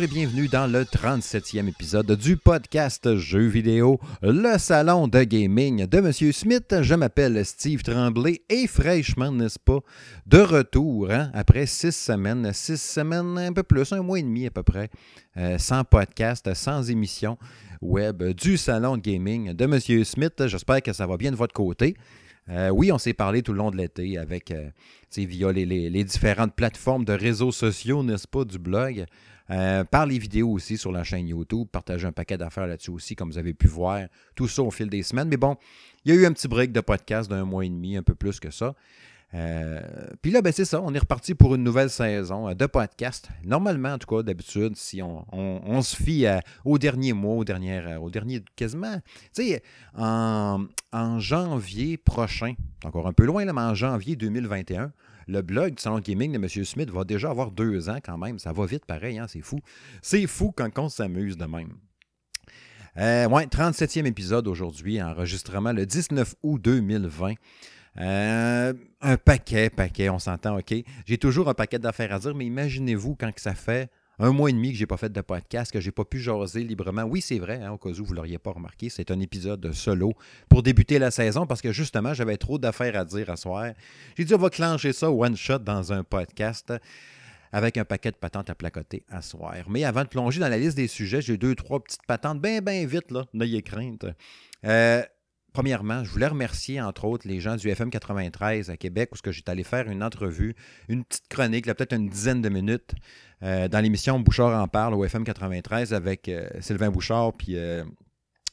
Et bienvenue dans le 37e épisode du podcast Jeux vidéo, le salon de gaming de Monsieur Smith. Je m'appelle Steve Tremblay et fraîchement, n'est-ce pas, de retour hein, après six semaines, six semaines, un peu plus, un mois et demi à peu près, euh, sans podcast, sans émission web du salon de gaming de Monsieur Smith. J'espère que ça va bien de votre côté. Euh, oui, on s'est parlé tout le long de l'été avec, euh, via les, différentes plateformes de réseaux sociaux, n'est-ce pas, du blog. Euh, par les vidéos aussi sur la chaîne YouTube. Partager un paquet d'affaires là-dessus aussi, comme vous avez pu voir. Tout ça au fil des semaines. Mais bon, il y a eu un petit break de podcast d'un mois et demi, un peu plus que ça. Euh, puis là, ben c'est ça, on est reparti pour une nouvelle saison euh, de podcast. Normalement, en tout cas, d'habitude, si on, se fie au dernier mois, au dernier, au dernier quasiment, tu sais, en, en, janvier prochain, encore un peu loin, là, mais en janvier 2021, le blog du salon gaming de M. Smith va déjà avoir deux ans quand même. Ça va vite pareil, hein, c'est fou. C'est fou quand on s'amuse de même. Euh, ouais, 37e épisode aujourd'hui, enregistrement le 19 août 2020. Euh, un paquet, paquet, on s'entend, OK. J'ai toujours un paquet d'affaires à dire, mais imaginez-vous quand que ça fait un mois et demi que je n'ai pas fait de podcast, que je n'ai pas pu jaser librement. Oui, c'est vrai, hein, au cas où vous l'auriez pas remarqué, c'est un épisode solo pour débuter la saison parce que justement, j'avais trop d'affaires à dire à soir. J'ai dit, on va clencher ça one shot dans un podcast avec un paquet de patentes à placoter à soir. Mais avant de plonger dans la liste des sujets, j'ai deux, trois petites patentes bien, bien vite, là, n'ayez crainte. Euh, Premièrement, je voulais remercier, entre autres, les gens du FM 93 à Québec, où j'étais allé faire une entrevue, une petite chronique, peut-être une dizaine de minutes, euh, dans l'émission Bouchard en parle au FM 93 avec euh, Sylvain Bouchard puis euh,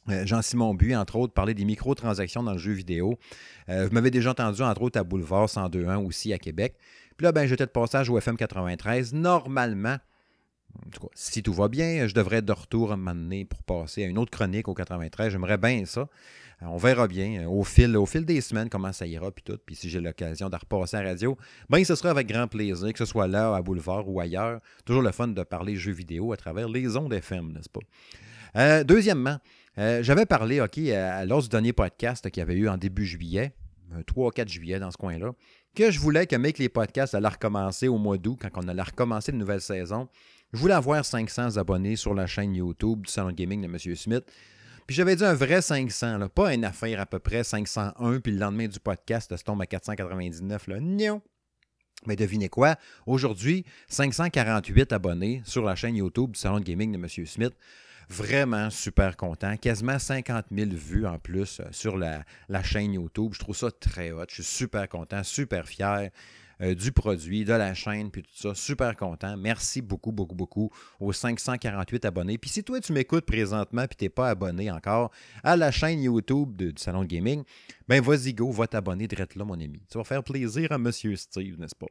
Jean-Simon Buis, entre autres, parler des microtransactions dans le jeu vidéo. vous m'avez déjà entendu, entre autres, à Boulevard 102.1 aussi à Québec. Puis là, ben, j'étais de passage au FM 93. Normalement, cas, si tout va bien, je devrais de retour à pour passer à une autre chronique au 93. J'aimerais bien ça. Euh, on verra bien euh, au fil, des semaines comment ça ira, puis tout. Puis si j'ai l'occasion de repasser à radio, bien, ce sera avec grand plaisir, que ce soit là, à Boulevard ou ailleurs. Toujours le fun de parler jeux vidéo à travers les ondes FM, n'est-ce pas? Euh, deuxièmement, j'avais parlé, OK, lors du dernier podcast qu'il y avait eu en début juillet, 3 ou 4 juillet dans ce coin-là, que je voulais que Make les podcasts allaient recommencer au mois d'août, quand on allait recommencer une nouvelle saison. Je voulais avoir 500 abonnés sur la chaîne YouTube du Salon Gaming de M. Smith. Puis j'avais dit un vrai 500, là, pas une affaire à peu près 501, puis le lendemain du podcast, ça tombe à 499. Là. Non. Mais devinez quoi? Aujourd'hui, 548 abonnés sur la chaîne YouTube du Salon de Gaming de M. Smith. Vraiment super content. Quasiment 50 000 vues en plus euh, sur la, la chaîne YouTube. Je trouve ça très hot. Je suis super content, super fier. Euh, du produit, de la chaîne, puis tout ça. Super content. Merci beaucoup, beaucoup, beaucoup aux 548 abonnés. Puis si toi, tu m'écoutes présentement puis tu n'es pas abonné encore à la chaîne YouTube du Salon de Gaming, ben vas-y, go, va t'abonner direct là, mon ami. Ça va faire plaisir à Monsieur Steve, n'est-ce pas?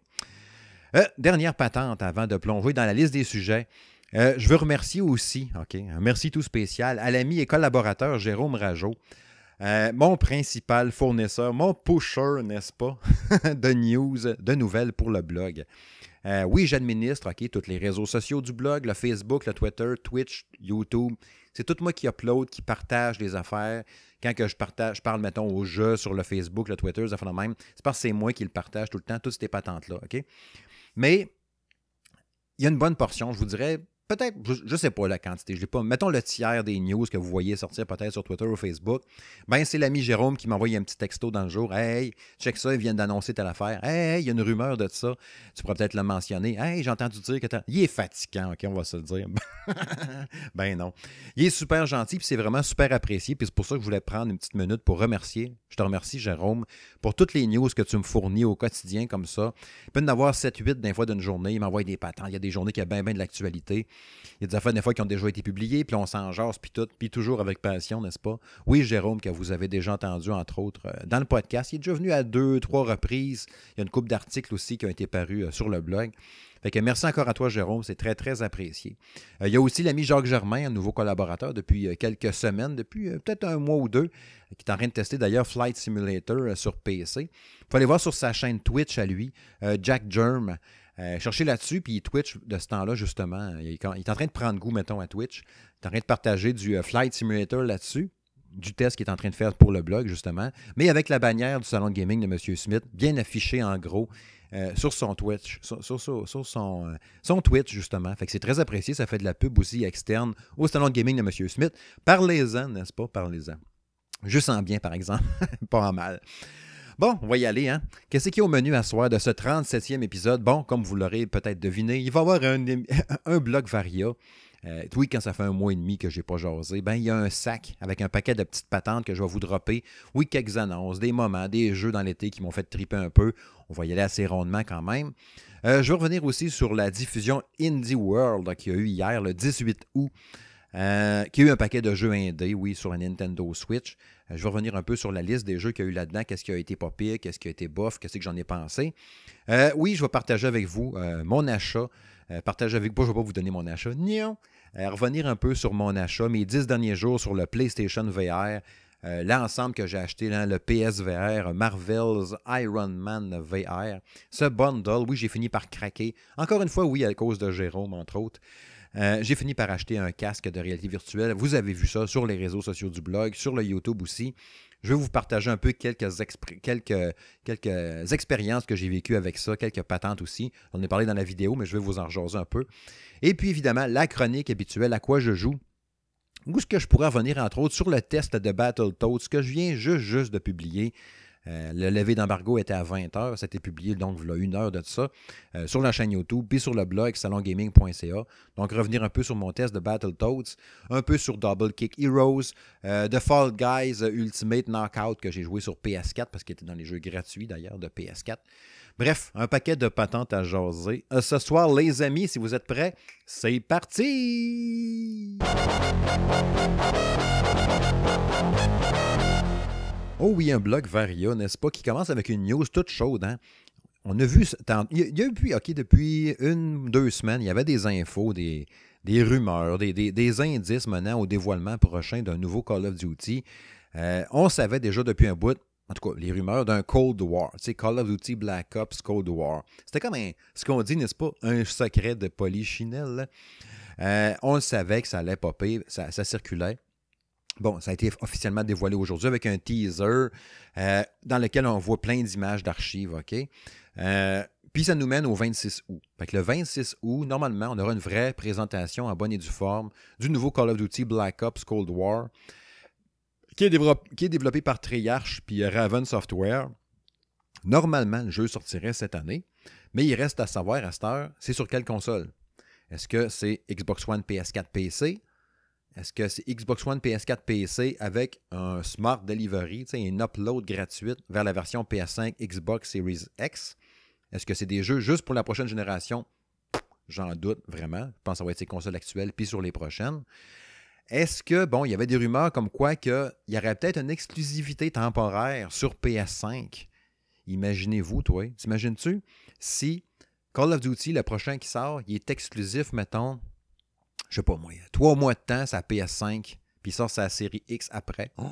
Euh, dernière patente avant de plonger dans la liste des sujets. Euh, je veux remercier aussi, OK, un merci tout spécial à l'ami et collaborateur Jérôme Rajot. Euh, mon principal fournisseur, mon pusher, n'est-ce pas, de news, de nouvelles pour le blog. Euh, oui, j'administre ok, tous les réseaux sociaux du blog, le Facebook, le Twitter, Twitch, YouTube. C'est tout moi qui upload, qui partage les affaires. Quand je partage, je parle, mettons, au jeu sur le Facebook, le Twitter, ça fait même. C'est parce que c'est moi qui le partage tout le temps, toutes ces patentes-là. OK? Mais il y a une bonne portion, je vous dirais, peut-être, je ne sais pas la quantité, je l'ai pas. Mettons le tiers des news que vous voyez sortir peut-être sur Twitter ou Facebook. Ben, c'est l'ami Jérôme qui m'a envoyé un petit texto dans le jour. Hey, check ça, ils viennent d'annoncer telle affaire. Hey, il y a une rumeur de ça. Tu pourrais peut-être le mentionner. Hey, j'ai entendu dire que Il est fatigant, OK, on va se le dire. ben non. Il est super gentil, puis c'est vraiment super apprécié. Puis c'est pour ça que je voulais prendre une petite minute pour remercier. Je te remercie, Jérôme, pour toutes les news que tu me fournis au quotidien comme ça. Il peut en avoir 7-8 d'un fois d'une journée. Il m'envoie des patents. Il y a des journées qui a bien, bien de l'actualité. Il y a des affaires des fois qui ont déjà été publiées, puis on s'en jase, puis tout, puis toujours avec passion, n'est-ce pas? Oui, Jérôme, que vous avez déjà entendu, entre autres, euh, dans le podcast. Il est déjà venu à deux, trois reprises. Il y a une couple d'articles aussi qui ont été parus euh, sur le blog. Fait que merci encore à toi, Jérôme. C'est très, très apprécié. Euh, il y a aussi l'ami Jacques Germain, un nouveau collaborateur depuis quelques semaines, depuis peut-être un mois ou deux, qui est en train de tester d'ailleurs Flight Simulator sur PC. Vous pouvez aller voir sur sa chaîne Twitch à lui, Jack Germ. Euh, cherchez là-dessus, puis Twitch, de ce temps-là, justement, il est, en train de prendre goût, mettons, à Twitch. Il est en train de partager du euh, Flight Simulator là-dessus, du test qu'il est en train de faire pour le blog, justement, mais avec la bannière du salon de gaming de M. Smith, bien affichée en gros. sur son Twitch, sur, son, son, Twitch, justement. Fait que c'est très apprécié. Ça fait de la pub aussi externe au salon de gaming de M. Smith. Parlez-en, n'est-ce pas? Parlez-en. Je sens bien, par exemple. pas en mal. Bon, on va y aller. Hein? Qu'est-ce qu'il y a au menu à soir de ce 37e épisode? Bon, comme vous l'aurez peut-être deviné, il va y avoir un, blog Varia. Euh, oui, quand ça fait un mois et demi que je n'ai pas jasé, ben, il y a un sac avec un paquet de petites patentes que je vais vous dropper. Oui, quelques annonces, des moments, des jeux dans l'été qui m'ont fait triper un peu. On va y aller assez rondement quand même. Euh, je vais revenir aussi sur la diffusion Indie World qui a eu hier, le 18 août. Euh, qui a eu un paquet de jeux indés, oui, sur un Nintendo Switch. Euh, je vais revenir un peu sur la liste des jeux qu'il y a eu là-dedans, qu'est-ce qui a été pas qu'est-ce qui a été bof, qu'est-ce que j'en ai pensé? Euh, oui, je vais partager avec vous mon achat. partager avec vous, je ne vais pas vous donner mon achat, non. revenir un peu sur mon achat, mes dix derniers jours sur le PlayStation VR. l'ensemble que j'ai acheté, le PSVR, Marvel's Iron Man VR. Ce bundle, oui, j'ai fini par craquer. Encore une fois, oui, à cause de Jérôme, entre autres. Euh, j'ai fini par acheter un casque de réalité virtuelle. Vous avez vu ça sur les réseaux sociaux du blog, sur le YouTube aussi. Je vais vous partager un peu quelques, quelques, quelques expériences que j'ai vécues avec ça, quelques patentes aussi. On en a parlé dans la vidéo, mais je vais vous en rejaser un peu. Et puis évidemment, la chronique habituelle, à quoi je joue. Où est-ce que je pourrais revenir, entre autres, sur le test de Battletoads que je viens juste, juste de publier. Euh, le lever d'embargo était à 20h. Ça a été publié donc il une heure de ça euh, sur la chaîne YouTube, puis sur le blog salongaming.ca. Donc revenir un peu sur mon test de Battletoads, un peu sur Double Kick Heroes, euh, The Fall Guys Ultimate Knockout que j'ai joué sur PS4 parce qu'il était dans les jeux gratuits d'ailleurs de PS4. Bref, un paquet de patentes à jaser. ce soir, les amis, si vous êtes prêts, c'est parti! Oh oui, un blog Varia, n'est-ce pas, qui commence avec une news toute chaude. Hein? On a vu, il y a eu, OK, depuis une, deux semaines, il y avait des infos, des, rumeurs, des, indices menant au dévoilement prochain d'un nouveau Call of Duty. Euh, on savait déjà depuis un bout, en tout cas, les rumeurs d'un Cold War. Tu sais, Call of Duty Black Ops Cold War. C'était comme un, ce qu'on dit, n'est-ce pas, un secret de polichinelle. Euh, on savait que ça allait popper, ça circulait. Bon, ça a été officiellement dévoilé aujourd'hui avec un teaser euh, dans lequel on voit plein d'images d'archives, OK? Euh, puis ça nous mène au 26 août. Fait que le 26 août, normalement, on aura une vraie présentation en bonne et due forme du nouveau Call of Duty Black Ops Cold War, qui est, développé, par Treyarch puis Raven Software. Normalement, le jeu sortirait cette année, mais il reste à savoir à cette heure, c'est sur quelle console? Est-ce que c'est Xbox One, PS4, PC est-ce que c'est Xbox One, PS4, PC avec un Smart Delivery, une upload gratuite vers la version PS5, Xbox Series X? Est-ce que c'est des jeux juste pour la prochaine génération? J'en doute vraiment. Je pense que ça va être ces consoles actuelles, puis sur les prochaines. Est-ce que, bon, il y avait des rumeurs comme quoi qu'il y aurait peut-être une exclusivité temporaire sur PS5? Imaginez-vous, toi, t'imagines-tu si Call of Duty, le prochain qui sort, il est exclusif, mettons, je sais pas moi, trois mois de temps, sa PS5, puis sort sa série X après. Oh.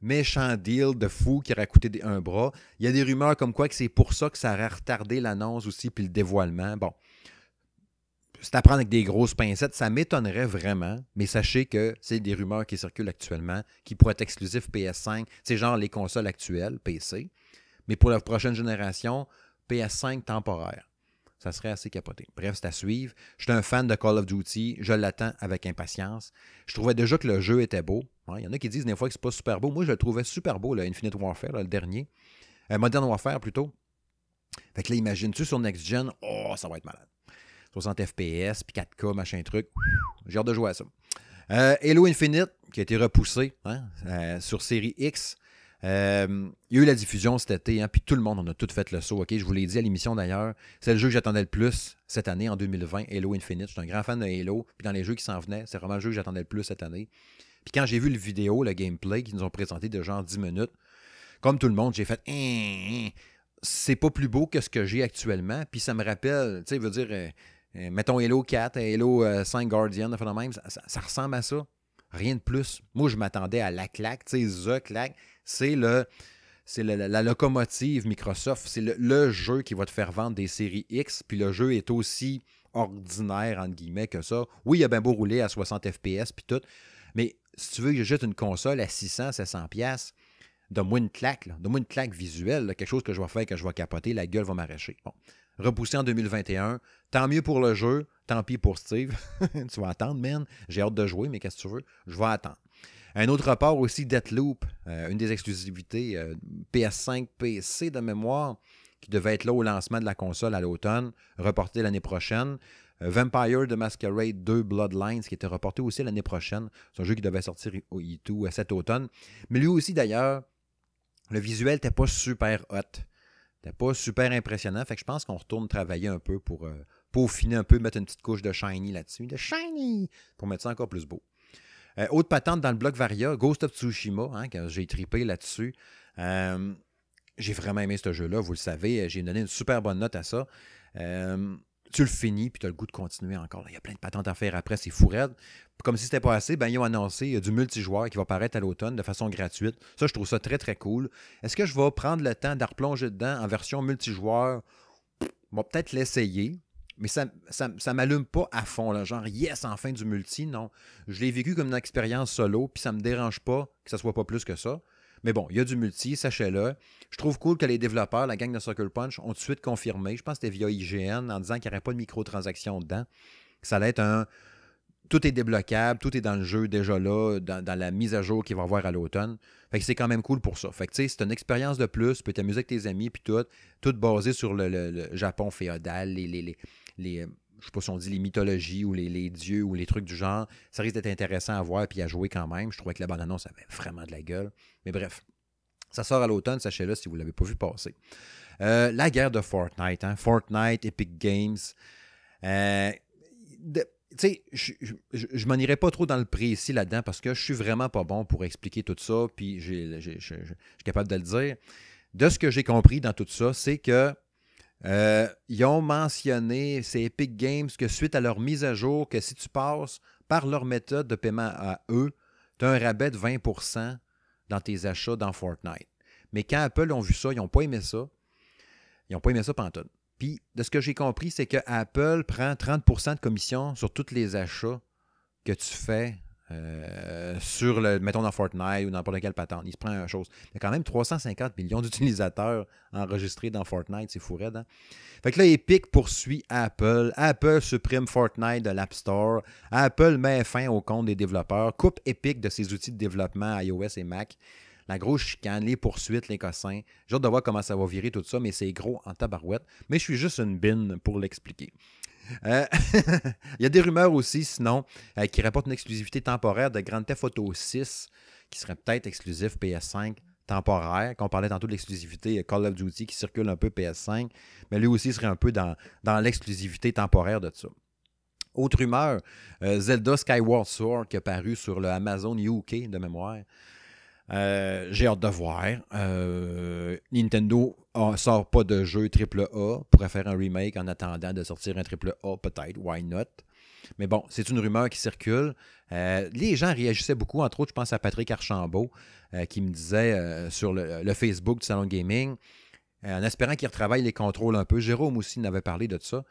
Méchant deal de fou qui aurait coûté un bras. Il y a des rumeurs comme quoi que c'est pour ça que ça aurait retardé l'annonce aussi, puis le dévoilement. Bon, c'est à prendre avec des grosses pincettes. Ça m'étonnerait vraiment, mais sachez que c'est des rumeurs qui circulent actuellement, qui pourraient être exclusifs PS5. C'est genre les consoles actuelles, PC. Mais pour la prochaine génération, PS5 temporaire. Ça serait assez capoté. Bref, c'est à suivre. Je suis un fan de Call of Duty. Je l'attends avec impatience. Je trouvais déjà que le jeu était beau. Il y en a qui disent des fois que c'est pas super beau. Moi, je le trouvais super beau, le Infinite Warfare, le dernier. Euh, Modern Warfare, plutôt. Fait que là, imagines-tu sur Next Gen, oh, ça va être malade. 60 FPS, puis 4K, machin truc. J'ai hâte de jouer à ça. Euh, Halo Infinite, qui a été repoussé hein, euh, sur série X. Euh, il y a eu la diffusion cet été, hein, puis tout le monde, on a tout fait le saut. ok? Je vous l'ai dit à l'émission d'ailleurs. C'est le jeu que j'attendais le plus cette année, en 2020, Halo Infinite. Je suis un grand fan de Halo. Puis dans les jeux qui s'en venaient, c'est vraiment le jeu que j'attendais le plus cette année. Puis quand j'ai vu le vidéo, le gameplay qu'ils nous ont présenté de genre 10 minutes, comme tout le monde, j'ai fait hein, hein, c'est pas plus beau que ce que j'ai actuellement. Puis ça me rappelle, tu sais, veut dire, euh, euh, mettons Halo 4, Halo 5 Guardian, même, ça, ça, ressemble à ça. Rien de plus. Moi, je m'attendais à la claque, tu sais, The claque c'est le c'est la, locomotive Microsoft. C'est le, jeu qui va te faire vendre des séries X, puis le jeu est aussi ordinaire, entre guillemets, que ça. Oui, il a bien beau rouler à 60 FPS, puis tout, mais si tu veux que juste une console à 600, 700 pièces Donne-moi une claque, donne-moi une claque visuelle, quelque chose que je vais faire, que je vais capoter, la gueule va m'arracher. Bon. Repoussé en 2021. Tant mieux pour le jeu, tant pis pour Steve. tu vas attendre, man. J'ai hâte de jouer, mais qu'est-ce que tu veux? Je vais attendre. Un autre rapport aussi, Deathloop, euh, une des exclusivités euh, PS5, PC de mémoire, qui devait être là au lancement de la console à l'automne, reporté l'année prochaine. Euh, Vampire de Masquerade 2 Bloodlines, qui était reporté aussi l'année prochaine. C'est un jeu qui devait sortir au E2 cet automne. Mais lui aussi, d'ailleurs, le visuel n'était pas super hot. C'était pas super impressionnant. Fait que je pense qu'on retourne travailler un peu pour peaufiner un peu, mettre une petite couche de shiny là-dessus. De shiny! Pour mettre ça encore plus beau. Euh, autre patente dans le bloc Varia, Ghost of Tsushima, hein, quand j'ai tripé là-dessus. Euh, j'ai vraiment aimé ce jeu-là, vous le savez. J'ai donné une super bonne note à ça. Euh, tu le finis, puis tu as le goût de continuer encore. Il y a plein de patentes à faire après, c'est fou Comme si c'était pas assez, ben, ils ont annoncé du multijoueur qui va paraître à l'automne de façon gratuite. Ça, je trouve ça très, très cool. Est-ce que je vais prendre le temps de replonger dedans en version multijoueur? On va peut-être l'essayer. Mais ça ne m'allume pas à fond, là, genre yes, enfin du multi, non. Je l'ai vécu comme une expérience solo, puis ça ne me dérange pas que ça soit pas plus que ça. Mais bon, il y a du multi, sachez-le. Je trouve cool que les développeurs, la gang de Circle Punch, ont tout de suite confirmé, je pense que c'était via IGN, en disant qu'il n'y aurait pas de microtransactions dedans, que ça allait être un. Tout est débloquable, tout est dans le jeu déjà là, dans, la mise à jour qu'il va y avoir à l'automne. Fait que c'est quand même cool pour ça. Fait que tu sais, c'est une expérience de plus, tu peux t'amuser avec tes amis, puis tout, tout basé sur le, Japon féodal, les, euh, je sais pas si on dit les mythologies ou les, dieux ou les trucs du genre. Ça risque d'être intéressant à voir et à jouer quand même. Je trouvais que la bande-annonce avait vraiment de la gueule. Mais bref, ça sort à l'automne, sachez-le si vous ne l'avez pas vu passer. Euh, la guerre de Fortnite, hein? Fortnite, Epic Games. Euh, tu sais, je, je, m'en irai pas trop dans le précis là-dedans parce que je suis vraiment pas bon pour expliquer tout ça, puis je suis capable de le dire. De ce que j'ai compris dans tout ça, c'est que euh, ils ont mentionné, c'est Epic Games, que suite à leur mise à jour, que si tu passes par leur méthode de paiement à eux, tu as un rabais de 20% dans tes achats dans Fortnite. Mais quand Apple ont vu ça, ils n'ont pas aimé ça. Ils n'ont pas aimé ça pantoute. Puis, de ce que j'ai compris, c'est que Apple prend 30% de commission sur tous les achats que tu fais euh, sur le, mettons dans Fortnite ou n'importe quelle patente. Il se prend une chose. Il y a quand même 350 millions d'utilisateurs enregistrés dans Fortnite, c'est fou raide. Hein? Fait que là, Epic poursuit Apple. Apple supprime Fortnite de l'App Store. Apple met fin au compte des développeurs. Coupe Epic de ses outils de développement iOS et Mac. La grosse chicane, les poursuites, les cossins. J'ai hâte de voir comment ça va virer tout ça, mais c'est gros en tabarouette. Mais je suis juste une bine pour l'expliquer. Euh, il y a des rumeurs aussi, sinon, euh, qui rapportent une exclusivité temporaire de Grand Theft Auto 6, qui serait peut-être exclusif PS5 temporaire. Quand on parlait tantôt de l'exclusivité Call of Duty qui circule un peu PS5, mais lui aussi serait un peu dans, l'exclusivité temporaire de ça. Autre rumeur, euh, Zelda Skyward Sword qui a paru sur le Amazon UK de mémoire. J'ai hâte de voir. Nintendo ne sort pas de jeu AAA, pourrait faire un remake en attendant de sortir un AAA, peut-être, why not? Mais bon, c'est une rumeur qui circule. Euh, les gens réagissaient beaucoup, entre autres, je pense à Patrick Archambault, euh, qui me disait euh, sur le, Facebook du Salon Gaming, en espérant qu'il retravaille les contrôles un peu. Jérôme aussi n'avait parlé de ça.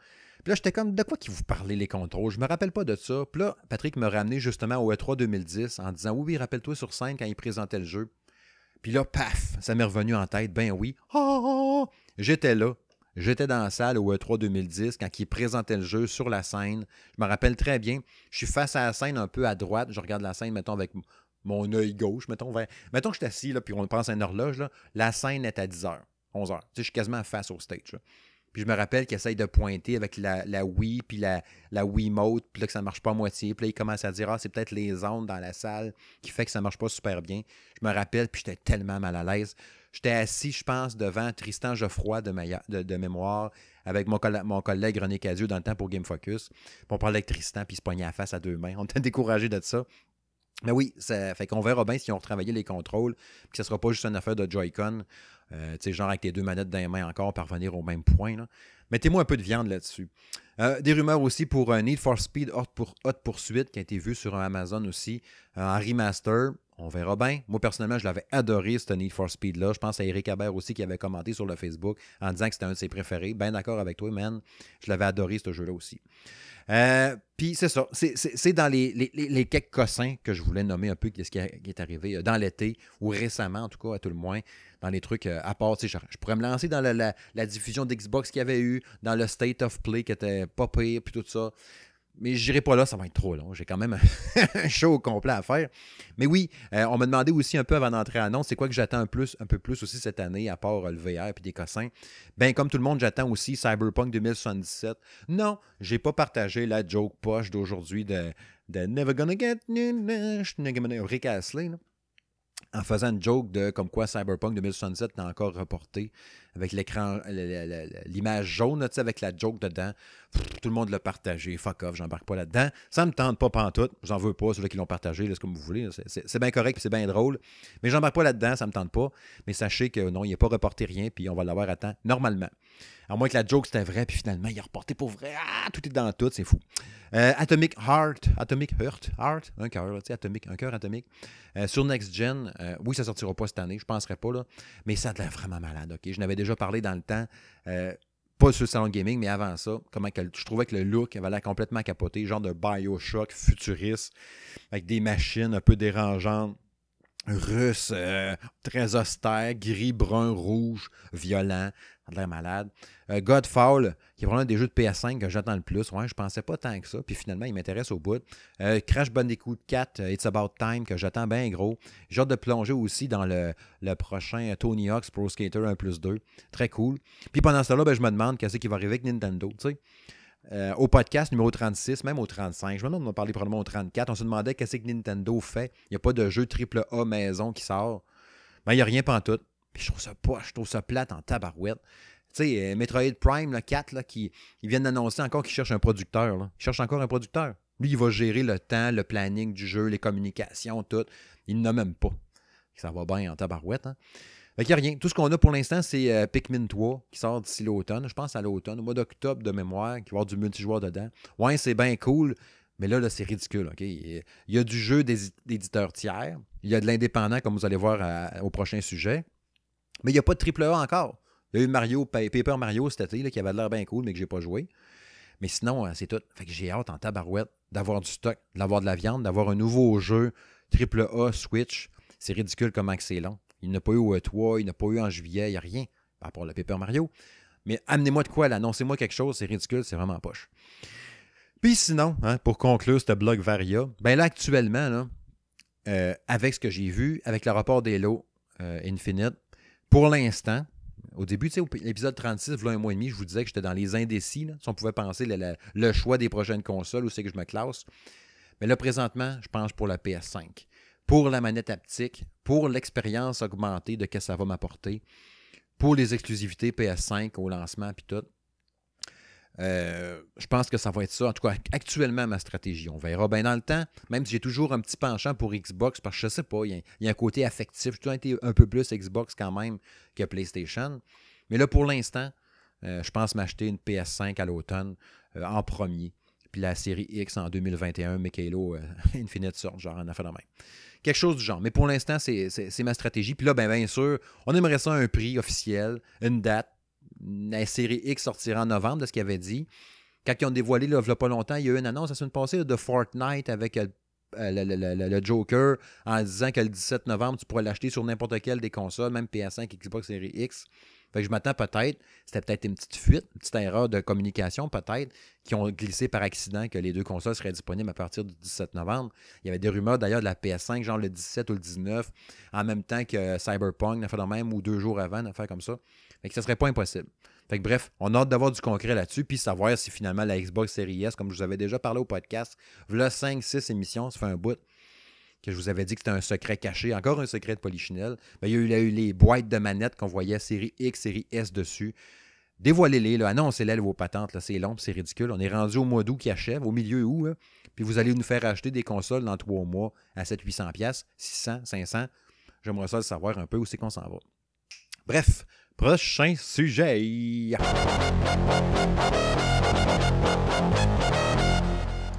Puis là, j'étais comme, de quoi qui vous parlez les contrôles? Je me rappelle pas de ça. Puis là, Patrick me ramené justement au E3 2010 en disant, oui, oui, rappelle-toi sur scène quand il présentait le jeu. Puis là, paf, ça m'est revenu en tête. Ben oui. Oh, J'étais là. J'étais dans la salle au E3 2010 quand il présentait le jeu sur la scène. Je me rappelle très bien. Je suis face à la scène un peu à droite. Je regarde la scène, mettons, avec mon œil gauche. Mettons, mettons que je suis assis, là, puis on pense à une horloge. Là. La scène est à 10h, 11h. Tu sais, je suis quasiment face au stage. Puis je me rappelle qu'il essaye de pointer avec la, la Wii, puis la, la Wiimote, puis là que ça ne marche pas à moitié. Puis là, il commence à dire Ah, c'est peut-être les ondes dans la salle qui fait que ça ne marche pas super bien. Je me rappelle, puis j'étais tellement mal à l'aise. J'étais assis, je pense, devant Tristan Geoffroy de, mémoire, avec mon, collègue René Cadieux dans le temps pour Game Focus. Puis on parlait avec Tristan, puis il se poignait à face à deux mains. On était découragé de ça. Mais oui, ça fait qu'on verra bien si on retravaillé les contrôles, puis que ce ne sera pas juste une affaire de Joy-Con. Euh, genre avec tes deux manettes dans les mains encore, parvenir au même point. Mettez-moi un peu de viande là-dessus. Euh, des rumeurs aussi pour un Need for Speed Hot, pour, Pursuit qui a été vu sur Amazon aussi euh, en remaster. On verra bien. Moi, personnellement, je l'avais adoré, ce Need for Speed-là. Je pense à Eric Habert aussi qui avait commenté sur le Facebook en disant que c'était un de ses préférés. Bien d'accord avec toi, man. Je l'avais adoré, ce jeu-là aussi. Euh, puis c'est ça. C'est dans les, les, quelques cossins que je voulais nommer un peu ce qui, est arrivé euh, dans l'été, ou récemment, en tout cas, à tout le moins, dans les trucs euh, à part. Je, je pourrais me lancer dans la, la diffusion d'Xbox qu'il y avait eu, dans le State of Play qui était pas pire, puis tout ça. Mais je n'irai pas là, ça va être trop long. J'ai quand même un show complet à faire. Mais oui, euh, on m'a demandé aussi un peu avant d'entrer à l'annonce, c'est quoi que j'attends un, peu plus aussi cette année, à part euh, le VR et des cossins. Ben, comme tout le monde, j'attends aussi Cyberpunk 2077. Non, j'ai pas partagé la joke poche d'aujourd'hui de, de Never Gonna Get Rick Astley en faisant une joke de comme quoi Cyberpunk 2077 n'a encore reporté avec l'écran, l'image jaune, avec la joke dedans. tout le monde l'a partagé. Fuck off, j'embarque pas là-dedans. Ça me tente pas pantoute. J'en veux pas, ceux qui l'ont partagé, c'est comme vous voulez. C'est bien correct, c'est bien drôle. Mais j'embarque pas là-dedans, ça me tente pas. Mais sachez que non, il n'est pas reporté rien, puis on va l'avoir à temps normalement. À moins que la joke c'était vrai, puis finalement il a reporté pour vrai. Ah, tout est dans tout, c'est fou. Euh, Atomic Heart, Atomic Heart, Heart, un cœur, tu sais, atomique, un cœur atomique. Euh, sur Next Gen, euh, oui, ça sortira pas cette année, je penserais pas, là, mais ça a l'air vraiment malade, ok? Je n'avais déjà parlé dans le temps, pas sur le salon gaming, mais avant ça, comment je trouvais que le look avait l'air complètement capoté, genre de Bioshock futuriste, avec des machines un peu dérangeantes russe, très austère, gris, brun, rouge, violent. A l'air malade. Euh, Godfall, qui est vraiment des jeux de PS5 que j'attends le plus. Ouais, je pensais pas tant que ça. Puis finalement, il m'intéresse au bout. Euh, Crash Bandicoot 4, euh, It's About Time, que j'attends bien gros. J'ai hâte de plonger aussi dans le, prochain Tony Hawk's Pro Skater 1 plus 2. Très cool. Puis pendant ce temps-là, ben, je me demande qu'est-ce qui va arriver avec Nintendo. au podcast numéro 36, même au 35. Je me demande, on a parlé probablement au 34. On se demandait qu'est-ce que Nintendo fait. Il n'y a pas de jeu AAA maison qui sort. Ben, il n'y a rien tout. Puis je trouve ça pas, je trouve ça plate en tabarouette. Tu sais, euh, Metroid Prime, le 4, là, qui, ils viennent d'annoncer encore qu'ils cherchent un producteur. Là. Ils cherchent encore un producteur. Lui, il va gérer le temps, le planning du jeu, les communications, tout. Il n'a même pas. Ça va bien en tabarouette. Hein? Fait qu'il n'y a rien. Tout ce qu'on a pour l'instant, c'est euh, Pikmin 3 qui sort d'ici l'automne. Je pense à l'automne, au mois d'octobre de mémoire, qui va avoir du multijoueur dedans. Ouais, c'est bien cool, mais là, là c'est ridicule. ok? Il y a du jeu d'éditeurs tiers. Il y a de l'indépendant, comme vous allez voir au prochain sujet. Mais il n'y a pas de triple A encore. Il y a eu Mario, Paper Mario cet été, qui avait l'air bien cool, mais que j'ai pas joué. Mais sinon, euh, c'est tout. Fait que j'ai hâte en tabarouette d'avoir du stock, d'avoir de la viande, d'avoir un nouveau jeu triple A Switch. C'est ridicule comment c'est long. Il n'a pas eu au E3, il n'a pas eu en juillet, il n'y a rien, à part le Paper Mario. Mais amenez-moi de quoi, là, annoncez-moi quelque chose, c'est ridicule, c'est vraiment poche. Puis sinon, hein, pour conclure ce blog Varia, ben là, actuellement, là, euh, avec ce que j'ai vu, avec le rapport des lots euh, Infinite, pour l'instant, au début, tu sais, l'épisode 36, voilà un mois et demi, je vous disais que j'étais dans les indécis. si on pouvait penser le, choix des prochaines consoles, où c'est que je me classe. Mais là, présentement, je pense pour la PS5. Pour la manette haptique, pour l'expérience augmentée de ce que ça va m'apporter, pour les exclusivités PS5 au lancement, puis tout. Euh, je pense que ça va être ça. En tout cas, actuellement, ma stratégie. On verra bien dans le temps, même si j'ai toujours un petit penchant pour Xbox, parce que je sais pas, il y, a, un côté affectif. J'ai toujours été un peu plus Xbox quand même que PlayStation. Mais là, pour l'instant, euh, je pense m'acheter une PS5 à l'automne euh, en premier. Puis la série X en 2021, mais Halo Infinite sort, genre en affaire de même. Quelque chose du genre. Mais pour l'instant, c'est ma stratégie. Puis là, ben, bien sûr, on aimerait ça un prix officiel, une date la série X sortira en novembre, de ce qu'ils avaient dit. Quand ils ont dévoilé, il n'y pas longtemps, il y a eu une annonce la semaine passée de Fortnite avec euh, le, Joker en disant que le 17 novembre, tu pourrais l'acheter sur n'importe quelle des consoles, même PS5, Xbox Series X. Fait que je m'attends peut-être, c'était peut-être une petite fuite, une petite erreur de communication peut-être, qui ont glissé par accident que les deux consoles seraient disponibles à partir du 17 novembre. Il y avait des rumeurs d'ailleurs de la PS5, genre le 17 ou le 19, en même temps que Cyberpunk, n'a fait le même, ou deux jours avant, une affaire comme ça. Fait que ça serait pas impossible. Fait que bref, on a hâte d'avoir du concret là-dessus, puis savoir si finalement la Xbox Series S, comme je vous avais déjà parlé au podcast, voilà 5-6 émissions, ça fait un bout que je vous avais dit que c'était un secret caché, encore un secret de Polichinelle. Ben, il, y a eu, les boîtes de manettes qu'on voyait série X, série S dessus. Dévoilez-les, annoncez-les vos patentes, c'est long, c'est ridicule. On est rendu au mois d'août qui achève, au milieu août, puis vous allez nous faire acheter des consoles dans trois mois à 700-800$, 600, 500. J'aimerais ça le savoir un peu où c'est qu'on s'en va. Bref, Prochain sujet.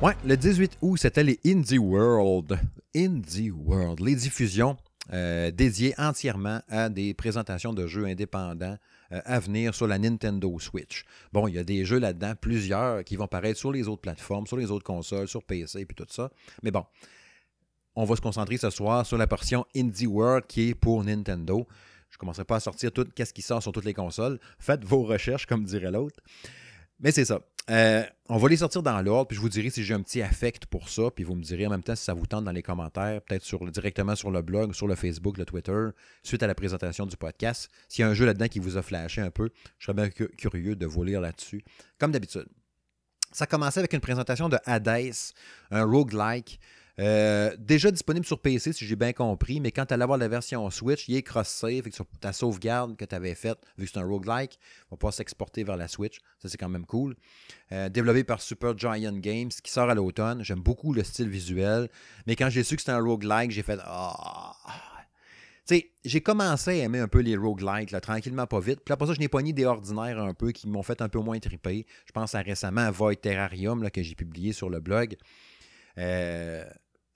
Ouais, le 18 août, c'était les Indie World. Indie World, les diffusions euh, dédiées entièrement à des présentations de jeux indépendants euh, à venir sur la Nintendo Switch. Bon, il y a des jeux là-dedans, plusieurs qui vont paraître sur les autres plateformes, sur les autres consoles, sur PC et tout ça. Mais bon, on va se concentrer ce soir sur la portion Indie World qui est pour Nintendo. Je ne commencerai pas à sortir tout ce qui sort sur toutes les consoles. Faites vos recherches, comme dirait l'autre. Mais c'est ça. Euh, on va les sortir dans l'ordre, puis je vous dirai si j'ai un petit affect pour ça, puis vous me direz en même temps si ça vous tente dans les commentaires, peut-être sur, directement sur le blog, sur le Facebook, le Twitter, suite à la présentation du podcast. S'il y a un jeu là-dedans qui vous a flashé un peu, je serais bien curieux de vous lire là-dessus, comme d'habitude. Ça commençait avec une présentation de Hades, un roguelike euh, déjà disponible sur PC, si j'ai bien compris, mais quand tu allais avoir la version Switch, il est cross-save, sur ta sauvegarde que tu avais faite, vu que c'est un roguelike, va pouvoir s'exporter vers la Switch. Ça, c'est quand même cool. Euh, développé par Super Giant Games, qui sort à l'automne. J'aime beaucoup le style visuel, mais quand j'ai su que c'était un roguelike, j'ai fait Ah. Tu sais, j'ai commencé à aimer un peu les roguelikes, là, tranquillement, pas vite. Puis après ça, je n'ai pas ni des ordinaires un peu qui m'ont fait un peu moins triper. Je pense à récemment à Void Terrarium que j'ai publié sur le blog. Euh,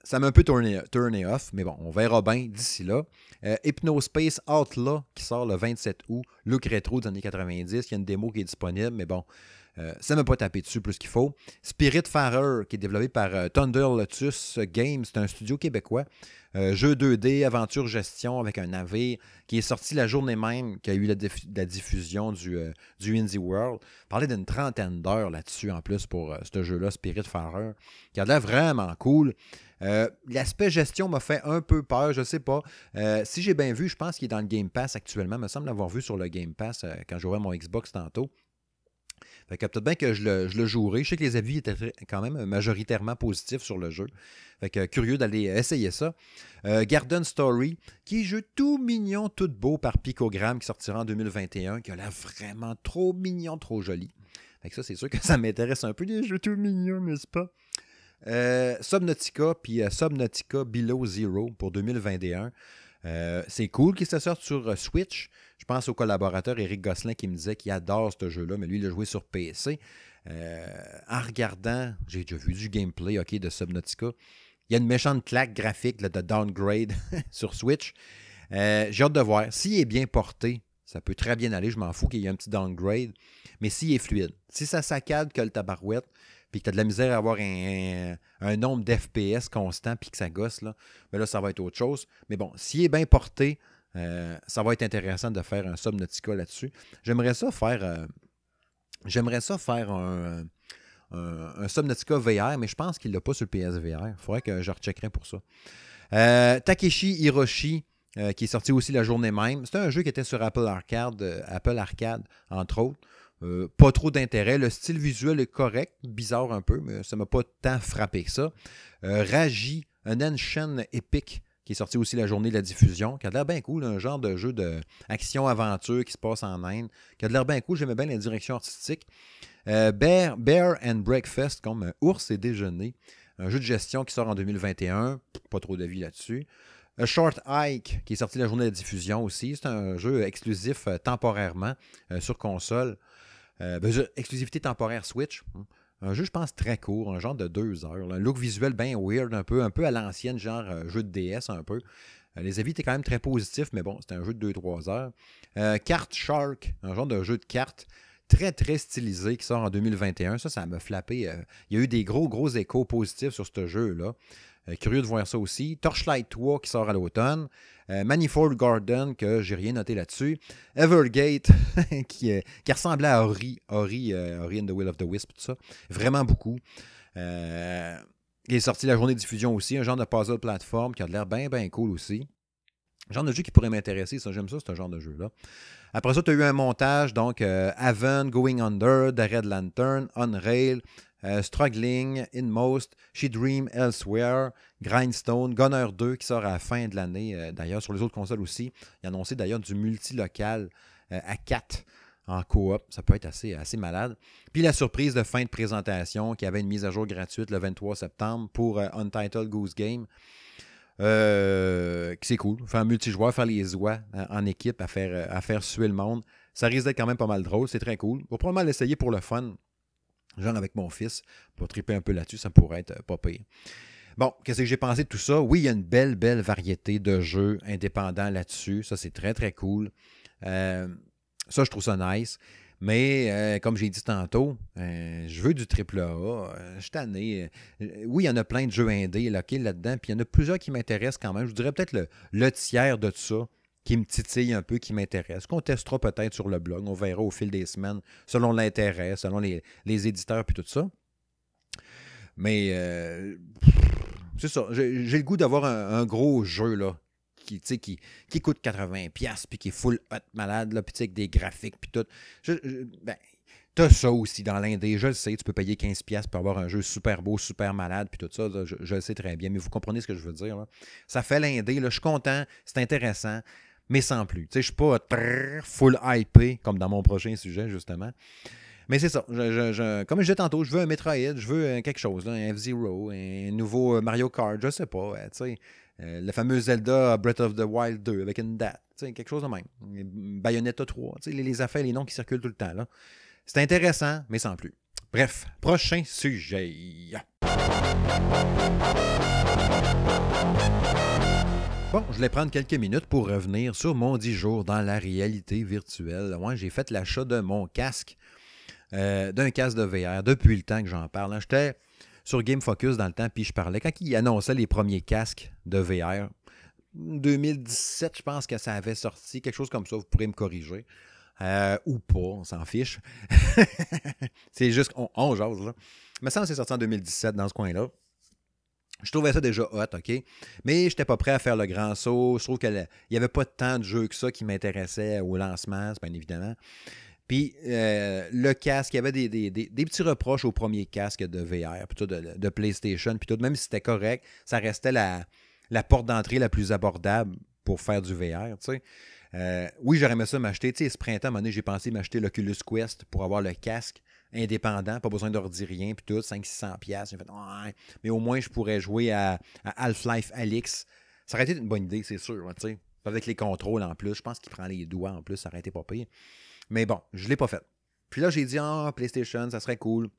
ça m'a un peu tourné, off, mais bon, on verra bien d'ici là. Euh, Hypnospace Outlaw qui sort le 27 août, look rétro des années 90. Il y a une démo qui est disponible, mais bon, euh, ça ne m'a pas tapé dessus plus qu'il faut. Spirit Farer, qui est développé par euh, Thunder Lotus Games, c'est un studio québécois. jeu 2D, aventure gestion avec un navire qui est sorti la journée même qu'il y a eu la, diffusion du, du, Indie World. Parler d'une trentaine d'heures là-dessus en plus pour ce jeu-là, Spirit Farer, qui a l'air vraiment cool. Euh, l'aspect gestion m'a fait un peu peur, je ne sais pas. Euh, si j'ai bien vu, je pense qu'il est dans le Game Pass actuellement. Il me semble l'avoir vu sur le Game Pass euh, quand j'aurai mon Xbox tantôt. Fait que peut-être bien que je le, jouerai. Je sais que les avis étaient quand même majoritairement positifs sur le jeu. Fait que curieux d'aller essayer ça. Garden Story, qui est jeu tout mignon, tout beau par Picogram, qui sortira en 2021, qui a l'air vraiment trop mignon, trop joli. Fait que ça, c'est sûr que ça m'intéresse un peu, des jeux tout mignons, n'est-ce pas? Euh, Subnautica, puis euh, Subnautica Below Zero pour 2021. Euh, c'est cool qu'il se sorte sur Switch. Je pense au collaborateur Eric Gosselin qui me disait qu'il adore ce jeu-là, mais lui, il l'a joué sur PC. en regardant, j'ai déjà vu du gameplay de Subnautica. Il y a une méchante claque graphique de downgrade sur Switch. j'ai hâte de voir. S'il est bien porté, ça peut très bien aller. Je m'en fous qu'il y ait un petit downgrade. Mais s'il est fluide, si ça saccade que le tabarouette, puis que tu as de la misère à avoir un, nombre d'FPS constant, puis que ça gosse, là, mais ben là, ça va être autre chose. Mais bon, s'il est bien porté, euh, ça va être intéressant de faire un Subnautica là-dessus. J'aimerais ça faire. Euh, un, un, Subnautica VR, mais je pense qu'il ne l'a pas sur le PSVR. Il faudrait que je recheckerais pour ça. Euh, Takeshi Hiroshi, qui est sorti aussi la journée même. C'était un jeu qui était sur Apple Arcade, Apple Arcade, entre autres. Euh, pas trop d'intérêt. Le style visuel est correct, bizarre un peu, mais ça m'a pas tant frappé que ça. Euh, Raji, un ancien épique qui est sorti aussi la journée de la diffusion, qui a l'air bien cool, un genre de jeu d'action-aventure qui se passe en Inde, qui a l'air bien cool, j'aimais bien la direction artistique. Euh, Bear, Bear and Breakfast, comme ours et déjeuner, un jeu de gestion qui sort en 2021, pas trop d'avis là-dessus. A Short Hike, qui est sorti la journée de la diffusion aussi, c'est un jeu exclusif temporairement sur console. Euh, ben, exclusivité temporaire Switch. Un jeu, je pense, très court, un genre de deux heures. Un look visuel bien weird, un peu, un peu à l'ancienne, genre euh, jeu de DS, un peu. Euh, les avis étaient quand même très positifs, mais bon, c'était un jeu de 2-3 heures. Cart Shark, un genre de jeu de cartes très, très stylisé qui sort en 2021. Ça, ça m'a flappé. il y a eu des gros, gros échos positifs sur ce jeu-là. Euh, curieux de voir ça aussi. Torchlight 3 qui sort à l'automne. Euh, Manifold Garden, que j'ai rien noté là-dessus. Evergate, qui, qui ressemblait à Ori, Ori, euh, Ori and the Will of the Wisp, tout ça. Vraiment beaucoup. il est sorti la journée de diffusion aussi, un genre de puzzle plateforme qui a l'air bien, bien cool aussi. Genre de jeu qui pourrait m'intéresser, ça, j'aime ça, ce genre de jeu-là. Après ça, tu as eu un montage, donc Haven, Going Under, The Red Lantern, Unrail, euh, Struggling, Inmost, She Dream Elsewhere, Grindstone, Gunner 2 qui sort à la fin de l'année, euh, d'ailleurs sur les autres consoles aussi. Il a annoncé d'ailleurs du multi-local euh, à 4 en coop. Ça peut être assez, malade. Puis la surprise de fin de présentation qui avait une mise à jour gratuite le 23 septembre pour Untitled Goose Game. c'est cool. Faire un multijoueur, faire les oies en équipe, à faire, à faire suer le monde. Ça risque d'être quand même pas mal drôle. C'est très cool. On va probablement l'essayer pour le fun genre avec mon fils, pour triper un peu là-dessus, ça pourrait être pas pire. Bon, qu'est-ce que j'ai pensé de tout ça? Oui, il y a une belle, belle variété de jeux indépendants là-dessus. Ça, c'est très, très cool. ça, je trouve ça nice. Mais euh, comme j'ai dit tantôt, euh, je veux du triple A. Euh, je suis oui, il y en a plein de jeux indés là, là-dedans, puis il y en a plusieurs qui m'intéressent quand même. Je dirais peut-être le, tiers de tout ça qui me titille un peu, qui m'intéresse. Qu'on testera peut-être sur le blog. On verra au fil des semaines, selon l'intérêt, selon les, éditeurs, puis tout ça. Mais c'est ça. J'ai le goût d'avoir un, gros jeu là, qui, qui, qui coûte 80$, puis qui est full hot malade, là, puis avec des graphiques, puis tout. ben, T'as ça aussi dans l'Indé, je le sais, tu peux payer 15$ pour avoir un jeu super beau, super malade, puis tout ça, je, le sais très bien, mais vous comprenez ce que je veux dire. Ça fait l'Indé, je suis content, c'est intéressant, mais sans plus. Je ne suis pas full hypé, comme dans mon prochain sujet, justement. Mais c'est ça. comme je disais tantôt, je veux un Metroid, je veux quelque chose, un F-Zero, un nouveau Mario Kart, je sais pas. Tu sais, euh, le fameux Zelda Breath of the Wild 2 avec une date, quelque chose de même. Bayonetta 3, les, les affaires, les noms qui circulent tout le temps. C'est intéressant, mais sans plus. Bref, prochain sujet. Bon, je vais prendre quelques minutes pour revenir sur mon 10 jours dans la réalité virtuelle. Moi, j'ai fait l'achat de mon casque, euh, d'un casque de VR depuis le temps que j'en parle. Hein. J'étais sur Game Focus dans le temps, puis je parlais. Quand ils annonçaient les premiers casques de VR, 2017, je pense que ça avait sorti, quelque chose comme ça, vous pourrez me corriger. Euh, ou pas, on s'en fiche. c'est juste, on, on jase, là. Mais ça, c'est sorti en 2017 dans ce coin-là. Je trouvais ça déjà hot, OK? Mais je n'étais pas prêt à faire le grand saut. Je trouve qu'il n'y avait pas tant de jeux que ça qui m'intéressaient au lancement, bien évidemment. Puis euh, le casque, il y avait des, petits reproches au premier casque de VR, plutôt de, PlayStation, puis tout, même si c'était correct, ça restait la, porte d'entrée la plus abordable pour faire du VR. Euh, oui, j'aurais aimé ça m'acheter. Tu sais, ce printemps, à un moment j'ai pensé m'acheter l'Oculus Quest pour avoir le casque indépendant, pas besoin d'ordi rien, puis tout, 500-600$. J'ai fait, ouais, mais au moins, je pourrais jouer à, Half-Life Alix. Ça aurait été une bonne idée, c'est sûr. Sais. Avec les contrôles en plus, je pense qu'il prend les doigts en plus, ça aurait été pas pire. Mais bon, je l'ai pas fait. Puis là, j'ai dit, ah, PlayStation, ça serait cool.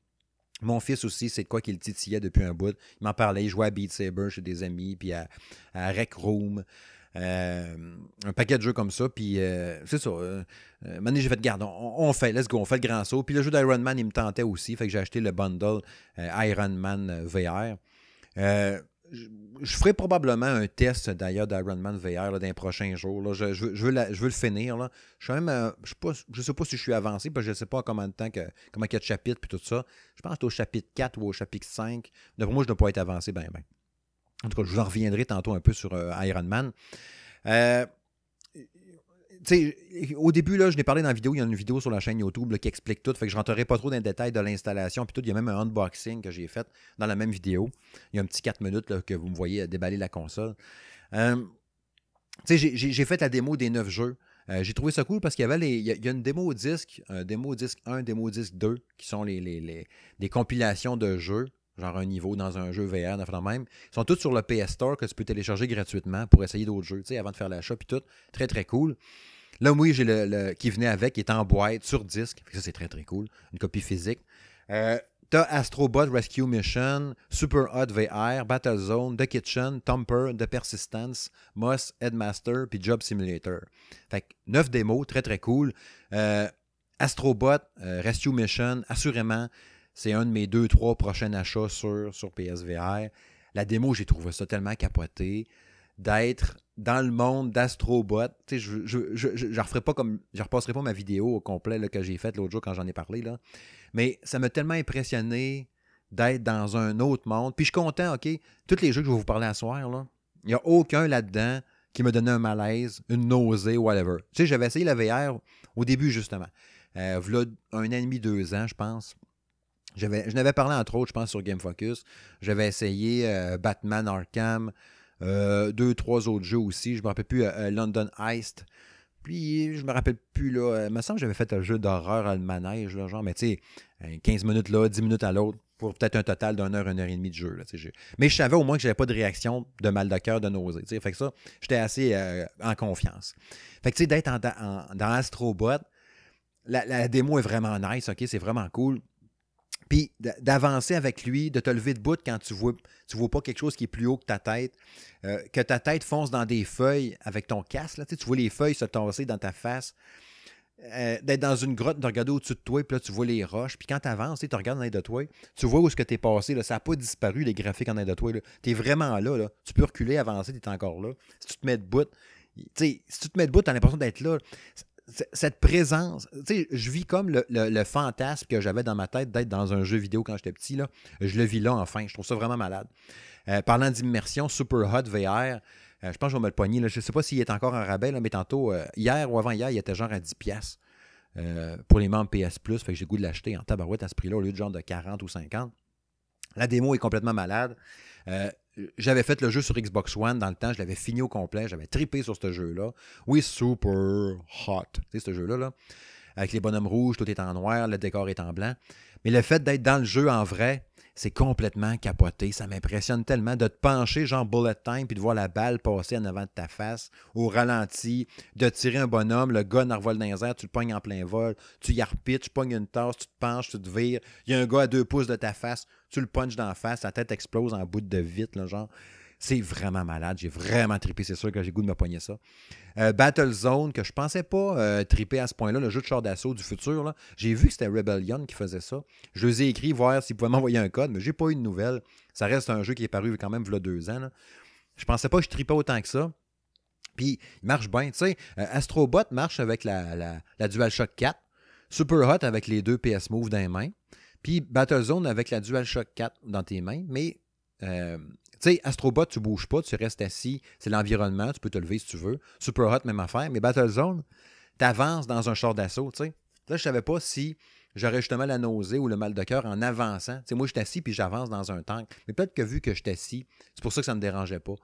Mon fils aussi, c'est de quoi qu'il titillait depuis un bout. Il m'en parlait, il jouait à Beat Saber chez des amis, puis à, Rec Room. Euh, un paquet de jeux comme ça. Puis euh, c'est ça. Euh, euh j'ai fait, garde, on, fait, let's go, on fait le grand saut. Puis le jeu d'Iron Man, il me tentait aussi. Fait que j'ai acheté le bundle Iron Man VR je, ferai probablement un test d'ailleurs d'Ironman VR dans les prochains jours. Je, veux, je, veux le finir. Là. Je ne sais, pas si je suis avancé, parce que je ne sais pas combien de temps, que, comment il y a de chapitres et tout ça. Je pense que au chapitre 4 ou au chapitre 5. Pour moi, je ne dois pas être avancé ben, ben. En tout cas, je vous en reviendrai tantôt un peu sur euh, Iron Man. Euh, au début, là, je l'ai parlé dans la vidéo. Il y a une vidéo sur la chaîne YouTube qui explique tout. Fait que je rentrerai pas trop dans les détails de l'installation. Puis tout, il y a même un unboxing que j'ai fait dans la même vidéo. Il y a un petit 4 minutes que vous me voyez déballer la console. Euh, j'ai fait la démo des 9 jeux. Euh, j'ai trouvé ça cool parce qu'il y avait les, a une démo disque, un démo disque 1, démo disque 2, qui sont les, les, compilations de jeux genre un niveau dans un jeu VR, même. Ils sont tous sur le PS Store que tu peux télécharger gratuitement pour essayer d'autres jeux, avant de faire l'achat, puis tout. Très, très cool. Là, oui, j'ai le, qui venait avec, qui est en boîte, sur disque. Ça, c'est très, très cool. Une copie physique. Euh, T'as Astrobot Rescue Mission, Super Hot VR, Battlezone, The Kitchen, Thumper, The Persistence, Moss, Headmaster, puis Job Simulator. Fait que 9 démos, très très cool. Euh, Astrobot, euh, Rescue Mission, assurément, c'est un de mes deux, trois prochains achats sur, sur PSVR. La démo, j'ai trouvé ça tellement capoté d'être dans le monde d'Astrobot. Je referai pas repasserai pas ma vidéo au complet que j'ai faite l'autre jour quand j'en ai parlé. Là. Mais ça m'a tellement impressionné d'être dans un autre monde. Puis je suis content, OK, tous les jeux que je vais vous parler à soir, il n'y a aucun là-dedans qui me donnait un malaise, une nausée, whatever. J'avais essayé la VR au début, justement. Euh, un an et demi, deux ans, je pense. Je n'avais parlé, entre autres, je pense, sur Game Focus. J'avais essayé euh, Batman Arkham, euh, deux, trois autres jeux aussi. Je ne me rappelle plus, euh, London Heist. Puis, je me rappelle plus, là. Il me semble que j'avais fait un jeu d'horreur à le manège, genre, mais tu sais, 15 minutes là, 10 minutes à l'autre, pour peut-être un total d'une heure, une heure et demie de jeu. Mais je savais au moins que j'avais pas de réaction de mal de cœur, de nausée. Fait que ça, j'étais assez en confiance. Fait que tu sais, d'être dans Astrobot, la, la, démo est vraiment nice, ok, c'est vraiment cool. Puis d'avancer avec lui, de te lever de bout quand tu vois, tu vois pas quelque chose qui est plus haut que ta tête, euh, que ta tête fonce dans des feuilles avec ton casque. Là, tu, vois les feuilles se tasser dans ta face. Euh, d'être dans une grotte, de regarder au-dessus de toi, puis là, tu vois les roches. Puis quand tu avances, tu regardes en aide de toi, tu vois où est-ce que tu es passé. Ça n'a pas disparu, les graphiques en aide de toi. Tu es vraiment là, là. Tu peux reculer, avancer, tu es encore là. Si tu te mets debout, si tu te mets debout, tu as l'impression d'être là cette présence, tu sais, je vis comme le, fantasme que j'avais dans ma tête d'être dans un jeu vidéo quand j'étais petit. Je le vis là, enfin. Je trouve ça vraiment malade. Euh, parlant d'immersion, Super Hot VR, euh, je pense que je vais me le poigner. Je ne sais pas s'il est encore en rabais, mais tantôt, euh, hier ou avant-hier, il était genre à 10$ pour les membres PS Plus. Fait j'ai le goût de l'acheter en tabarouette à ce prix-là au lieu de genre de 40 ou 50. La démo est complètement malade j'avais fait le jeu sur Xbox One dans le temps, je l'avais fini au complet, j'avais tripé sur ce jeu-là. Oui, super hot, tu sais, ce jeu-là, là, avec les bonhommes rouges, tout est en noir, le décor est en blanc. Mais le fait d'être dans le jeu en vrai, c'est complètement capoté. Ça m'impressionne tellement de te pencher, genre bullet time, puis de voir la balle passer en avant de ta face, au ralenti, de tirer un bonhomme, le gars en dans les airs, tu le pognes en plein vol, tu y repites, tu pognes une tasse, tu te penches, tu te vires, il y a un gars à deux pouces de ta face, tu le punches dans la face, sa tête explose en bout de vite, genre. C'est vraiment malade. J'ai vraiment trippé. C'est sûr que j'ai goût de me pogner ça. Euh, Battlezone, que je pensais pas euh, triper à ce point-là, le jeu de char d'assaut du futur. J'ai vu que c'était Rebellion qui faisait ça. Je les ai écrit voir s'ils pouvaient m'envoyer un code, mais j'ai pas eu de nouvelles. Ça reste un jeu qui est paru quand même il y a deux ans. Je pensais pas que je tripais autant que ça. Puis il marche bien. Tu sais, euh, Astrobot marche avec la, la, la DualShock 4. Super Hot avec les deux PS Move dans les mains. Puis Battlezone avec la DualShock 4 dans tes mains. Mais tu sais, Astrobot, tu bouges pas, tu restes assis, c'est l'environnement, tu peux te lever si tu veux. Super Hot, même affaire. Mais Battlezone, tu avances dans un char d'assaut, tu sais. Là, je savais pas si j'aurais justement la nausée ou le mal de cœur en avançant. Tu moi, je suis assis puis j'avance dans un tank. Mais peut-être que vu que je suis assis, c'est pour ça que ça ne me dérangeait pas.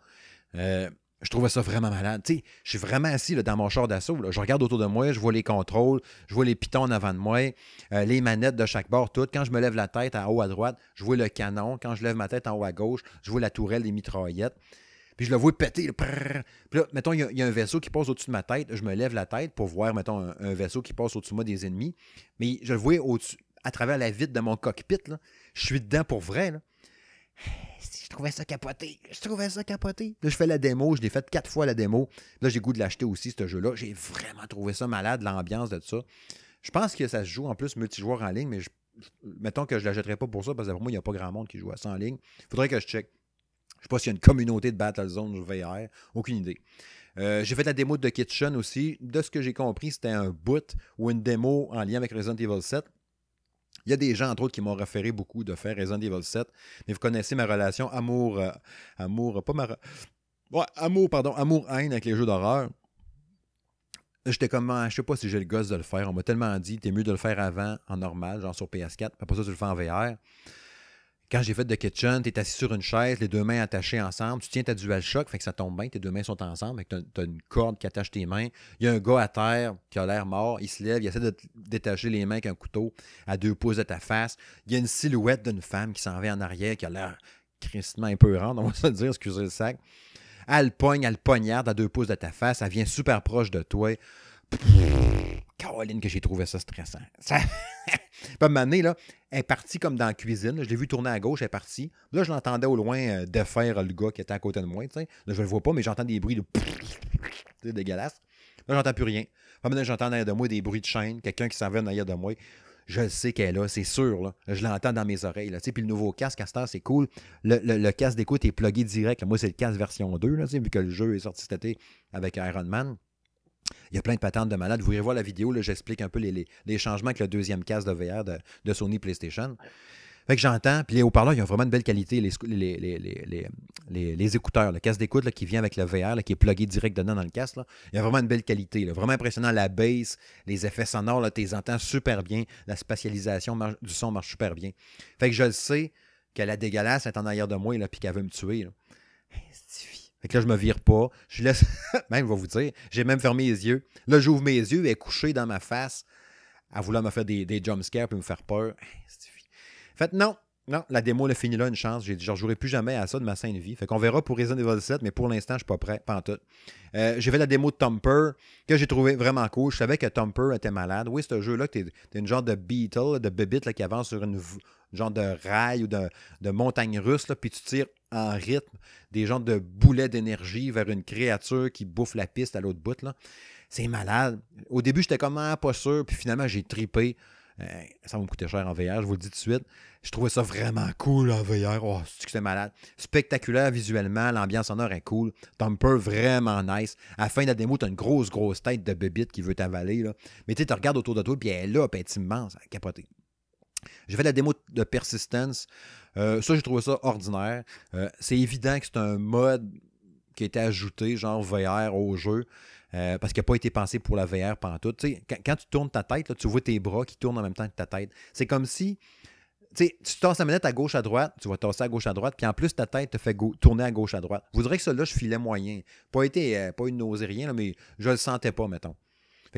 Euh, je trouvais ça vraiment malade. Tu sais, je suis vraiment assis là, dans mon char d'assaut. Je regarde autour de moi, je vois les contrôles, je vois les pitons en avant de moi, euh, les manettes de chaque bord, toutes. Quand je me lève la tête en haut à droite, je vois le canon. Quand je lève ma tête en haut à gauche, je vois la tourelle des mitraillettes. Puis je le vois péter. Puis là, mettons, il y, a un vaisseau qui passe au-dessus de ma tête. Je me lève la tête pour voir, mettons, un, vaisseau qui passe au-dessus de moi des ennemis. Mais je le vois au-dessus, à travers la vitre de mon cockpit. Je suis dedans pour vrai. Je trouvais ça capoté. Je trouvais ça capoté. Là, je fais la démo. Je l'ai fait quatre fois la démo. Là, j'ai goût de l'acheter aussi, ce jeu-là. J'ai vraiment trouvé ça malade, l'ambiance de ça. Je pense que ça se joue en plus multijoueur en ligne, mais mettons que je ne l'achèterai pas pour ça, parce que pour moi, il n'y a pas grand monde qui joue à ça en ligne. Faudrait que je check. Je ne sais pas s'il y a une communauté de Battlezone VR. Aucune idée. Euh, j'ai fait la démo de Kitchen aussi. De ce que j'ai compris, c'était un boot ou une démo en lien avec Resident Evil 7. Il y a des gens, entre autres, qui m'ont référé beaucoup de faire Resident Evil 7. Mais vous connaissez ma relation amour, euh, amour, pas ma. Ouais, amour, pardon, amour-haine avec les jeux d'horreur. J'étais comme, ah, je sais pas si j'ai le gosse de le faire. On m'a tellement dit, t'es mieux de le faire avant, en normal, genre sur PS4. Après ça, tu le fais en VR. Quand j'ai fait The Kitchen, tu es assis sur une chaise, les deux mains attachées ensemble, tu tiens ta DualShock, fait que ça tombe bien, tes deux mains sont ensemble, tu as, une corde qui attache tes mains. Il y a un gars à terre qui a l'air mort, il se lève, il essaie de détacher les mains avec un couteau à deux pouces de ta face. Il y a une silhouette d'une femme qui s'en va en arrière, qui a l'air tristement épeurante, on va se dire, excusez le sac. Elle pogne, elle poignarde à deux pouces de ta face, elle vient super proche de toi. Caroline, que j'ai trouvé ça stressant. Ça... M'amener, là, elle est partie comme dans la cuisine. Je l'ai vu tourner à gauche, elle est partie. Là, je l'entendais au loin euh, défaire le gars qui était à côté de moi. Là, je le vois pas, mais j'entends des bruits de. C'est dégueulasse. Là, j'entends plus rien. maintenant, j'entends derrière de moi des bruits de chaîne, quelqu'un qui s'en va derrière de moi. Je sais qu'elle est là, c'est sûr. Je l'entends dans mes oreilles. Là. Puis le nouveau casque, à c'est cool. Le, casque d'écoute est plugué direct. Moi, c'est le casque version 2, là, vu que le jeu est sorti cet été avec Iron Man. Il y a plein de patentes de malades. Vous irez voir la vidéo, j'explique un peu les, changements avec le deuxième casque de VR de, Sony PlayStation. Fait que j'entends, puis les haut-parleurs, ils ont vraiment une belle qualité, les, les, écouteurs, le casque d'écoute qui vient avec le VR, qui est plugué direct dedans dans le casque, il y a vraiment une belle qualité, vraiment impressionnant. La bass, les effets sonores, tu les entends super bien, la spatialisation du son marche super bien. Fait que je le sais que la dégueulasse est en arrière de moi, puis qu'elle veut me tuer. Fait que là, je me vire pas. Je laisse. même, je vais vous dire, j'ai même fermé les yeux. Là, j'ouvre mes yeux, elle est couchée dans ma face, à vouloir me faire des, des jumpscares et me faire peur. Fait non, non, la démo l'a fini là, une chance. J'ai dit, je ne jouerai plus jamais à ça de ma sainte vie. Fait qu'on verra pour Resident Evil 7, mais pour l'instant, je ne suis pas prêt, pas en tout. Euh, j'ai fait la démo de Thumper, que j'ai trouvé vraiment cool. Je savais que Thumper était malade. Oui, c'est un jeu-là, tu es, une genre de beetle, de bébite qui avance sur une, genre de rail ou de, de montagne russe, là, puis tu tires en rythme des genres de boulets d'énergie vers une créature qui bouffe la piste à l'autre bout. C'est malade. Au début, j'étais comme ah, pas sûr, puis finalement, j'ai tripé. Euh, ça va me coûter cher en VR, je vous le dis tout de suite. Je trouvais ça vraiment cool en VR. Oh, c'est malade? Spectaculaire visuellement, l'ambiance sonore est cool. Thumper, vraiment nice. À la fin de la démo, t'as une grosse, grosse tête de bébite qui veut t'avaler. Mais tu regardes autour de toi, puis elle est là, puis elle est immense. J'ai fait la démo de Persistence. Euh, ça, j'ai trouvé ça ordinaire. Euh, c'est évident que c'est un mode qui a été ajouté, genre VR, au jeu. Euh, parce qu'il n'a pas été pensé pour la VR pendant tout. Quand, tu tournes ta tête, tu vois tes bras qui tournent en même temps que ta tête. C'est comme si tu tasses la manette à gauche à droite, tu vas tasser à gauche à droite, puis en plus ta tête te fait tourner à gauche à droite. Vous voudrez que ça là, je filais moyen. Pas été, pas une nausée, rien, mais je le sentais pas, mettons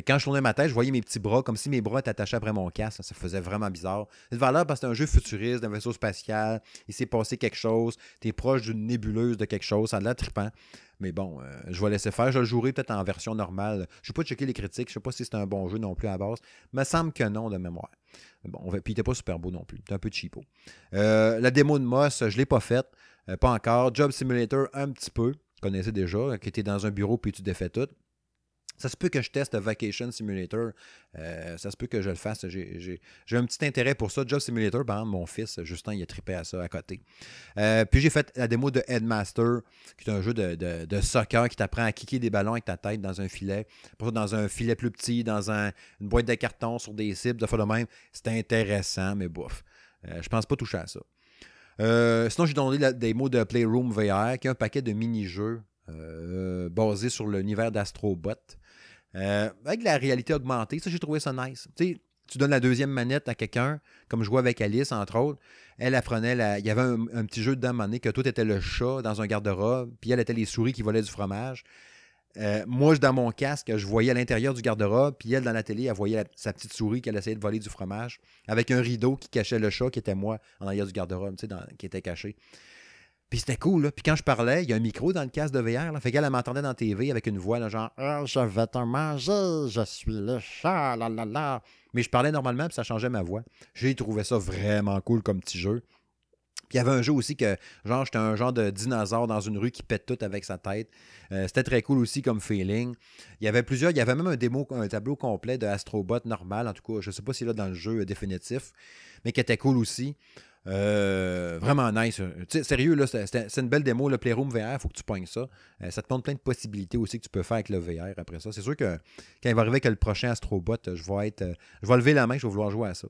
quand je tournais ma tête, je voyais mes petits bras comme si mes bras étaient attachés après mon casque. Ça faisait vraiment bizarre. C'est valeur parce que c'est un jeu futuriste, d'un vaisseau spatial. Il s'est passé quelque chose. Tu es proche d'une nébuleuse de quelque chose. Ça a l'air trippant. Mais bon, euh, je vais laisser faire. Je le jouerai peut-être en version normale. Je ne vais pas checker les critiques. Je ne sais pas si c'est un bon jeu non plus à la base. Il me semble que non de mémoire. Bon, puis il n'était pas super beau non plus. C'était un peu cheapo. Euh, la démo de Moss, je ne l'ai pas faite. Euh, pas encore. Job Simulator, un petit peu. Vous connaissez déjà, qui était dans un bureau puis tu défais tout. Ça se peut que je teste Vacation Simulator. Euh, ça se peut que je le fasse. J'ai un petit intérêt pour ça. Job Simulator, par exemple, mon fils, Justin, il a trippé à ça à côté. Euh, puis j'ai fait la démo de Headmaster, qui est un jeu de, soccer qui t'apprend à kicker des ballons avec ta tête dans un filet. Dans un filet plus petit, dans une boîte de carton sur des cibles, de fois de même. C'est intéressant, mais bouf. Euh, je pense pas toucher à ça. sinon, j'ai donné la démo de Playroom VR, qui est un paquet de mini-jeux basés sur l'univers d'Astrobot. Euh, avec la réalité augmentée, ça, j'ai trouvé ça nice. tu donnes la deuxième manette à quelqu'un, comme je vois avec Alice, entre autres. Elle apprenait, il y avait un, petit jeu de dame que tout était le chat dans un garde-robe, puis elle était les souris qui volaient du fromage. Euh, moi, dans mon casque, je voyais à l'intérieur du garde-robe, puis elle, dans la télé, elle voyait sa petite souris qu'elle essayait de voler du fromage, avec un rideau qui cachait le chat, qui était moi, en arrière du garde-robe, qui était caché. Puis c'était cool, là. Puis quand je parlais, il y a un micro dans le casque de VR, là. Fait qu'elle m'entendait dans la TV avec une voix, là, genre ah, Je vais te manger, je suis le chat, la la la. Mais je parlais normalement, puis ça changeait ma voix. J'ai trouvé ça vraiment cool comme petit jeu. Puis il y avait un jeu aussi que, genre, j'étais un genre de dinosaure dans une rue qui pète tout avec sa tête. Euh, c'était très cool aussi comme feeling. Il y avait plusieurs, il y avait même un démo, un tableau complet de Astrobot normal, en tout cas, je sais pas si là dans le jeu définitif, mais qui était cool aussi. Euh, vraiment nice. sérieux, là, c'est une belle démo. Le Playroom VR, faut que tu pognes ça. Euh, ça te montre plein de possibilités aussi que tu peux faire avec le VR après ça. C'est sûr que quand il va arriver que le prochain Astrobot, je vais être. je vais lever la main, je vais vouloir jouer à ça.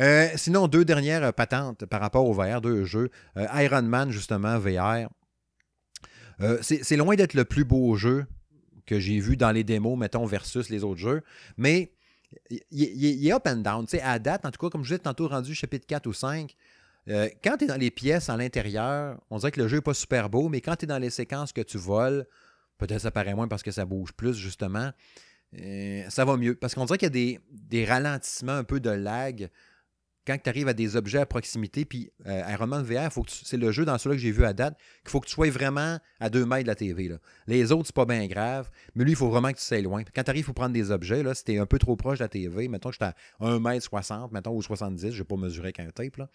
Euh, sinon, deux dernières patentes par rapport au VR, deux jeux. Iron Man, justement, VR. c'est loin d'être le plus beau jeu que j'ai vu dans les démos, mettons, versus les autres jeux. Mais il, est up and down. à date, en tout cas, comme je vous ai tantôt rendu chapitre 4 ou 5, euh, quand tu es dans les pièces à l'intérieur, on dirait que le jeu n'est pas super beau, mais quand tu es dans les séquences que tu voles, peut-être ça paraît moins parce que ça bouge plus, justement, euh, ça va mieux. Parce qu'on dirait qu'il y a des, ralentissements, un peu de lag quand tu arrives à des objets à proximité, puis euh, VR, c'est le jeu dans celui que j'ai vu à date, qu'il faut que tu sois vraiment à deux mètres de la TV. Les autres, c'est pas bien grave, mais lui, il faut vraiment que tu sois loin. quand tu arrives, faut prendre des objets. Là, si tu un peu trop proche de la TV, mettons que j'étais à 1m60, mettons, ou 70, je vais pas mesurer qu'un tape. Là.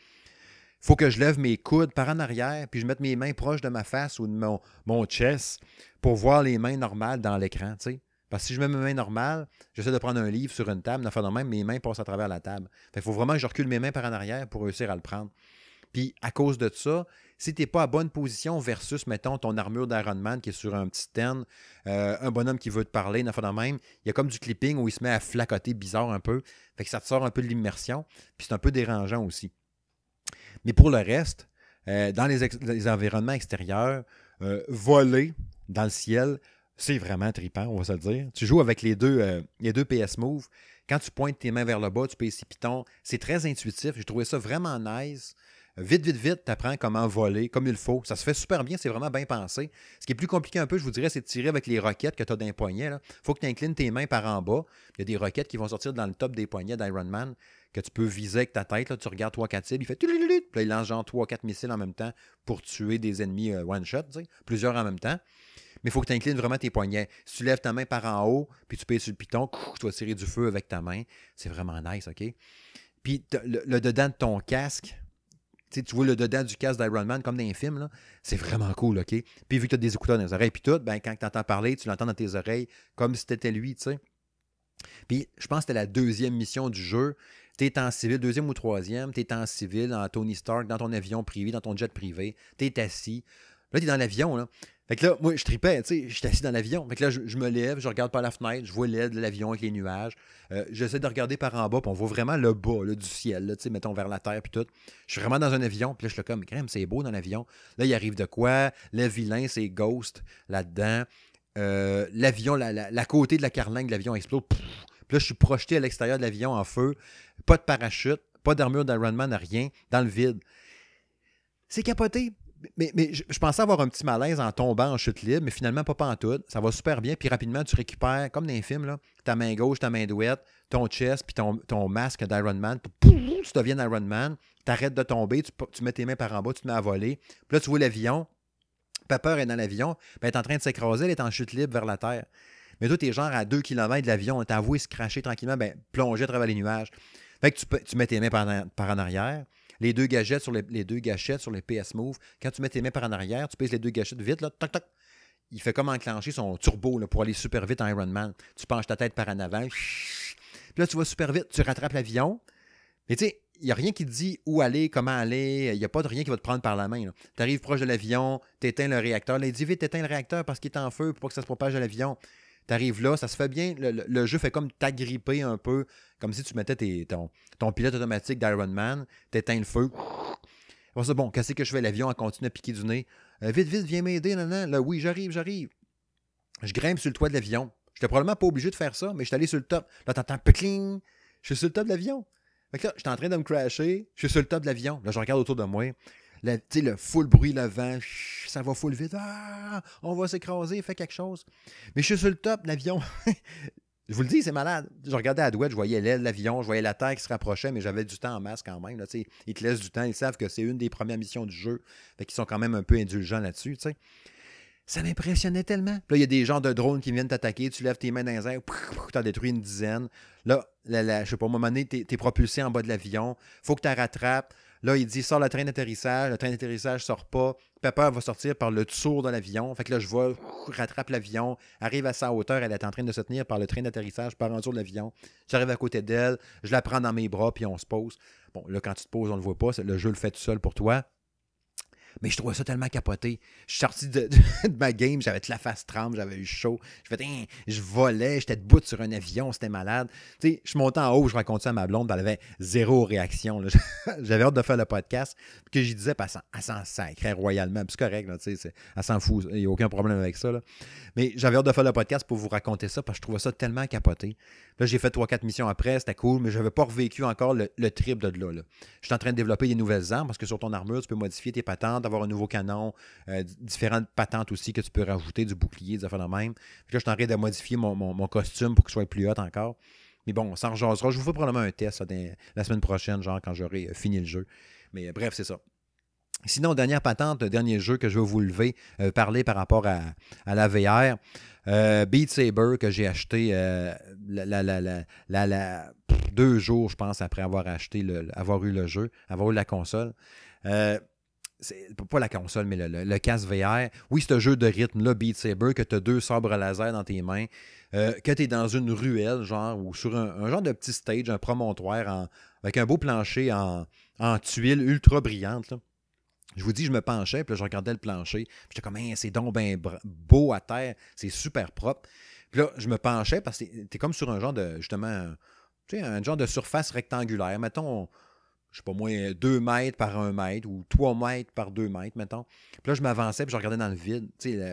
Faut que je lève mes coudes par en arrière, puis je mette mes mains proches de ma face ou de mon, mon chest pour voir les mains normales dans l'écran. Parce que si je mets mes mains normales, j'essaie de prendre un livre sur une table, faire même, mes mains passent à travers la table. il faut vraiment que je recule mes mains par en arrière pour réussir à le prendre. Puis à cause de ça, si tu n'es pas à bonne position versus, mettons, ton armure d'Iron Man qui est sur un petit stand, euh, un bonhomme qui veut te parler, d'en faire de même, il y a comme du clipping où il se met à flacoter bizarre un peu. Fait que ça te sort un peu de l'immersion. Puis c'est un peu dérangeant aussi. Mais pour le reste, euh, dans les, environnements extérieurs, euh, voler dans le ciel, c'est vraiment trippant, on va se dire. Tu joues avec les deux, euh, les deux PS Move. Quand tu pointes tes mains vers le bas, tu peux essayer Python. C'est très intuitif. J'ai trouvé ça vraiment nice. Vite, vite, vite, tu apprends comment voler comme il faut. Ça se fait super bien, c'est vraiment bien pensé. Ce qui est plus compliqué un peu, je vous dirais, c'est de tirer avec les roquettes que tu as d'un poignet. Il faut que tu inclines tes mains par en bas. Il y a des roquettes qui vont sortir dans le top des poignets d'Iron Man que tu peux viser avec ta tête. Tu regardes 3-4 cibles, il fait. Puis là, il lance genre 3-4 missiles en même temps pour tuer des ennemis euh, one-shot, plusieurs en même temps. Mais il faut que tu inclines vraiment tes poignets. Si tu lèves ta main par en haut, puis tu payes sur le piton, tu vas tirer du feu avec ta main. C'est vraiment nice, OK? Puis le dedans de ton casque, tu vois le dedans du casque d'Iron Man comme dans un film, c'est vraiment cool, OK? Puis vu que tu as des écouteurs dans les oreilles, puis tout, ben, quand tu entends parler, tu l'entends dans tes oreilles comme si c'était lui, tu sais. Puis je pense que c'était la deuxième mission du jeu. Tu es en civil, deuxième ou troisième, tu es en civil, en Tony Stark, dans ton avion privé, dans ton jet privé, tu es assis. Là, tu es dans l'avion, là. Fait là, moi, je tripais, tu sais, j'étais assis dans l'avion. Fait que là, je, me lève, je regarde par la fenêtre, je vois l'aide de l'avion avec les nuages. Euh, j'essaie de regarder par en bas, puis on voit vraiment le bas du ciel, tu sais, mettons vers la terre, puis tout. Je suis vraiment dans un avion, puis là, je suis comme, crème, c'est beau dans l'avion. Là, il arrive de quoi? Le vilain, c'est Ghost là-dedans. Euh, l'avion, la, côté de la carlingue de l'avion explose. puis là, je suis projeté à l'extérieur de l'avion en feu. Pas de parachute, pas d'armure d'Iron Man, rien, dans le vide. C'est capoté mais, je, pensais avoir un petit malaise en tombant en chute libre, mais finalement, pas, tout. Ça va super bien. Puis rapidement, tu récupères, comme dans les films, ta main gauche, ta main douette, ton chest, puis ton, masque d'Iron Man. Tu deviens Iron Man. Tu arrêtes de tomber, tu, mets tes mains par en bas, tu te mets à voler. Puis là, tu vois l'avion. Pepper est dans l'avion. Ben, elle est en train de s'écraser, elle est en chute libre vers la terre. Mais toi, tu es genre à 2 km de l'avion. T'as avoué se cracher tranquillement, ben, plonger à travers les nuages. Fait que tu, tu mets tes mains par, par en arrière les deux gâchettes sur les, deux gâchettes PS Move. Quand tu mets tes mains par en arrière, tu pèses les deux gâchettes vite, là, toc. Il fait comme enclencher son turbo pour aller super vite en Iron Man. Tu penches ta tête par en avant. Puis là, tu vas super vite, tu rattrapes l'avion. Mais tu sais, il n'y a rien qui te dit où aller, comment aller. Il n'y a pas de rien qui va te prendre par la main. Tu arrives proche de l'avion, tu éteins le réacteur. Là, il dit vite, éteins le réacteur parce qu'il est en feu pour pas que ça se propage à l'avion. Tu arrives là, ça se fait bien. Le, jeu fait comme t'agripper un peu, comme si tu mettais ton, ton, pilote automatique d'Iron Man, t'éteins le feu. c'est bon, qu'est-ce que je fais? L'avion a continué à piquer du nez. Euh, vite, vite, viens m'aider. Là, oui, j'arrive, j'arrive. Je grimpe sur le toit de l'avion. J'étais probablement pas obligé de faire ça, mais je suis allé sur le top. Là, t'entends cling. Je suis sur le top de l'avion. Fait que là, en train de me crasher. Je suis sur le top de l'avion. Là, je regarde autour de moi le, le full bruit, le vent, ça va full vite. Ah, on va s'écraser, fait quelque chose. Mais je suis sur le top, l'avion. je vous le dis, c'est malade. Je regardais à la douette, je voyais l'aile de l'avion, je voyais la terre qui se rapprochait, mais j'avais du temps en masse quand même. Là, ils te laissent du temps, ils savent que c'est une des premières missions du jeu. Fait qu'ils sont quand même un peu indulgents là-dessus. Ça m'impressionnait tellement. là, il y a des gens de drones qui viennent t'attaquer, tu lèves tes mains dans les airs, tu as détruit une dizaine. Là, là, je sais pas, à un moment donné, tu propulsé en bas de l'avion, faut que tu rattrapes. Là, il dit sort le train d'atterrissage. Le train d'atterrissage sort pas. Pepper va sortir par le dessous de l'avion. Fait que là, je vois, rattrape l'avion, arrive à sa hauteur. Elle est en train de se tenir par le train d'atterrissage, par en dessous de l'avion. J'arrive à côté d'elle, je la prends dans mes bras, puis on se pose. Bon, là, quand tu te poses, on ne le voit pas. Le jeu le fait tout seul pour toi. Mais je trouvais ça tellement capoté. Je suis sorti de, ma game, j'avais de la face tremble, j'avais eu chaud. Je fais, je volais, j'étais debout sur un avion, c'était malade. Tu sais, je montais en haut, je racontais à ma blonde, elle avait zéro réaction. J'avais hâte de faire le podcast, que j'y disais, elle s'en sacrait royalement. c'est correct, là, elle s'en fout, il n'y a aucun problème avec ça. Mais j'avais hâte de faire le podcast pour vous raconter ça, parce que je trouvais ça tellement capoté. Là, j'ai fait 3-4 missions après, c'était cool, mais je n'avais pas revécu encore le, trip de là. Je suis en train de développer des nouvelles armes, parce que sur ton armure, tu peux modifier tes patentes, avoir un nouveau canon, euh, différentes patentes aussi que tu peux rajouter, du bouclier, des affaires de même. Puis là, je suis en train de modifier mon, costume pour qu'il soit plus haut encore. Mais bon, ça en Je vous ferai probablement un test la semaine prochaine, genre quand j'aurai euh, fini le jeu. Mais euh, bref, c'est ça. Sinon, dernière patente, dernier jeu que je vais vous lever, parler par rapport à, la VR. Beat Saber que j'ai acheté la, deux jours, je pense, après avoir acheté le, avoir eu le jeu, avoir eu la console pas la console, mais le, casque VR. Oui, c'est un jeu de rythme-là, Beat Saber, que tu as deux sabres laser dans tes mains, euh, que tu es dans une ruelle, genre, ou sur un, genre de petit stage, un promontoire, avec un beau plancher en, en tuiles ultra brillantes. Je vous dis, je me penchais, puis là, je regardais le plancher. J'étais comme, c'est donc bien beau à terre, c'est super propre. Puis là, je me penchais parce que tu es comme sur un genre de, justement, tu sais, un genre de surface rectangulaire. Mettons, je sais pas moi, 2 mètres par 1 mètre ou 3 mètres par 2 mètres, mettons. Puis là, je m'avançais, puis je regardais dans le vide,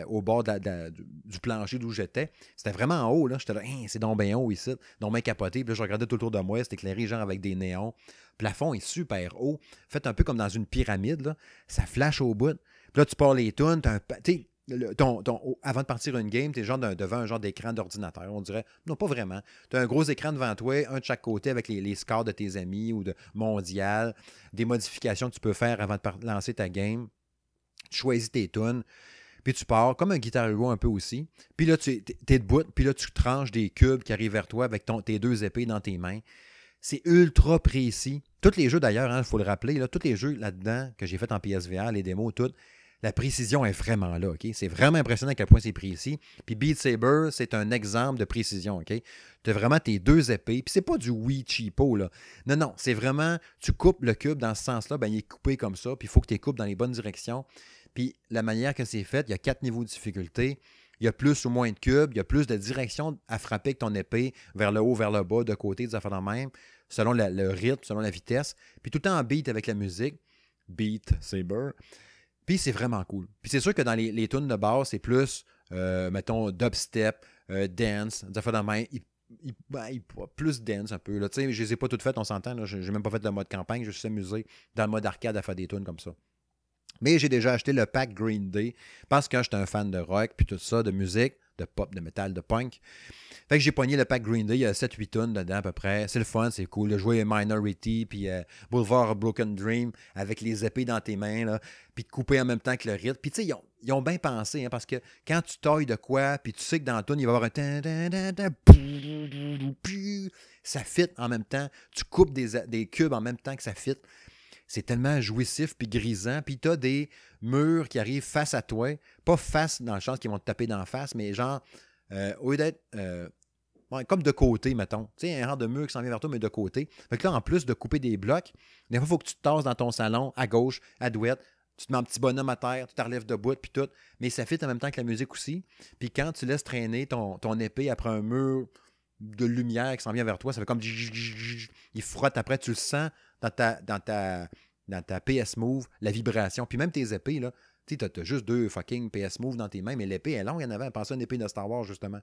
au bord du plancher d'où j'étais. C'était vraiment en haut, là. J'étais là, hein, c'est donc bien haut ici, donc bien capoté. Puis là, je regardais tout autour de moi, c'était éclairé, genre avec des néons. Le plafond est super haut, fait un peu comme dans une pyramide, là. Ça flash au bout. Puis là, tu pars les tunes, tu avant de partir une game, tu es genre devant un genre d'écran d'ordinateur, on dirait. Non, pas vraiment. Tu as un gros écran devant toi, un de chaque côté avec les, scores de tes amis ou de mondial, des modifications que tu peux faire avant de lancer ta game. Tu choisis tes tunes, puis tu pars, comme un Guitar un peu aussi. Puis là, tu es, debout, puis là, tu tranches des cubes qui arrivent vers toi avec tes deux épées dans tes mains. C'est ultra précis. Tous les jeux d'ailleurs, il hein, faut le rappeler, là, tous les jeux là-dedans que j'ai fait en PSVR, les démos, tout, la précision est vraiment là. C'est vraiment impressionnant à quel point c'est précis. Puis Beat Saber, c'est un exemple de précision. ok? Tu as vraiment tes deux épées. Puis c'est pas du Wii cheapo. Là. Non, non. C'est vraiment, tu coupes le cube dans ce sens-là, ben, il est coupé comme ça. Puis il faut que tu coupes dans les bonnes directions. Puis la manière que c'est fait, il y a quatre niveaux de difficulté. Il y a plus ou moins de cubes, il y a plus de directions à frapper avec ton épée, vers le haut, vers le bas, de côté, des affaires de même, selon le rythme, selon la vitesse. Puis tout le temps en beat avec la musique. Beat Saber. Puis c'est vraiment cool. Puis c'est sûr que dans les, les tunes de base, c'est plus, euh, mettons, dubstep, euh, dance, des de main. Ben, plus dance un peu. Là. Je les ai pas toutes faites, on s'entend. Je n'ai même pas fait le mode campagne. Je suis amusé dans le mode arcade à faire des tunes comme ça. Mais j'ai déjà acheté le pack Green Day parce que j'étais un fan de rock, puis tout ça, de musique de pop, de métal, de punk. Fait que j'ai pogné le pack Green Day, il y a 7-8 tonnes dedans à peu près. C'est le fun, c'est cool. De jouer Minority, puis euh, Boulevard Broken Dream avec les épées dans tes mains, là, puis de couper en même temps que le rythme. Puis tu sais, ils ont, bien pensé, hein, parce que quand tu tailles de quoi, puis tu sais que dans la tune, il va y avoir un... Ça fit en même temps. Tu coupes des, des cubes en même temps que ça fit c'est tellement jouissif puis grisant. Puis tu as des murs qui arrivent face à toi. Pas face dans le sens qu'ils vont te taper d'en face, mais genre, euh, au lieu d'être euh, comme de côté, mettons. Tu sais, un rang de mur qui s'en vient vers toi, mais de côté. Fait que là, en plus de couper des blocs, des fois, il faut que tu te tasses dans ton salon, à gauche, à droite. Tu te mets un petit bonhomme à terre, tu te relèves debout, puis tout. Mais ça fit en même temps que la musique aussi. Puis quand tu laisses traîner ton, ton épée après un mur de lumière qui s'en vient vers toi, ça fait comme il frotte après, tu le sens dans ta, dans ta, dans ta PS Move, la vibration. Puis même tes épées, là, tu as, juste deux fucking PS Move dans tes mains, mais l'épée est longue. Il y en avait penser à une épée de Star Wars, justement.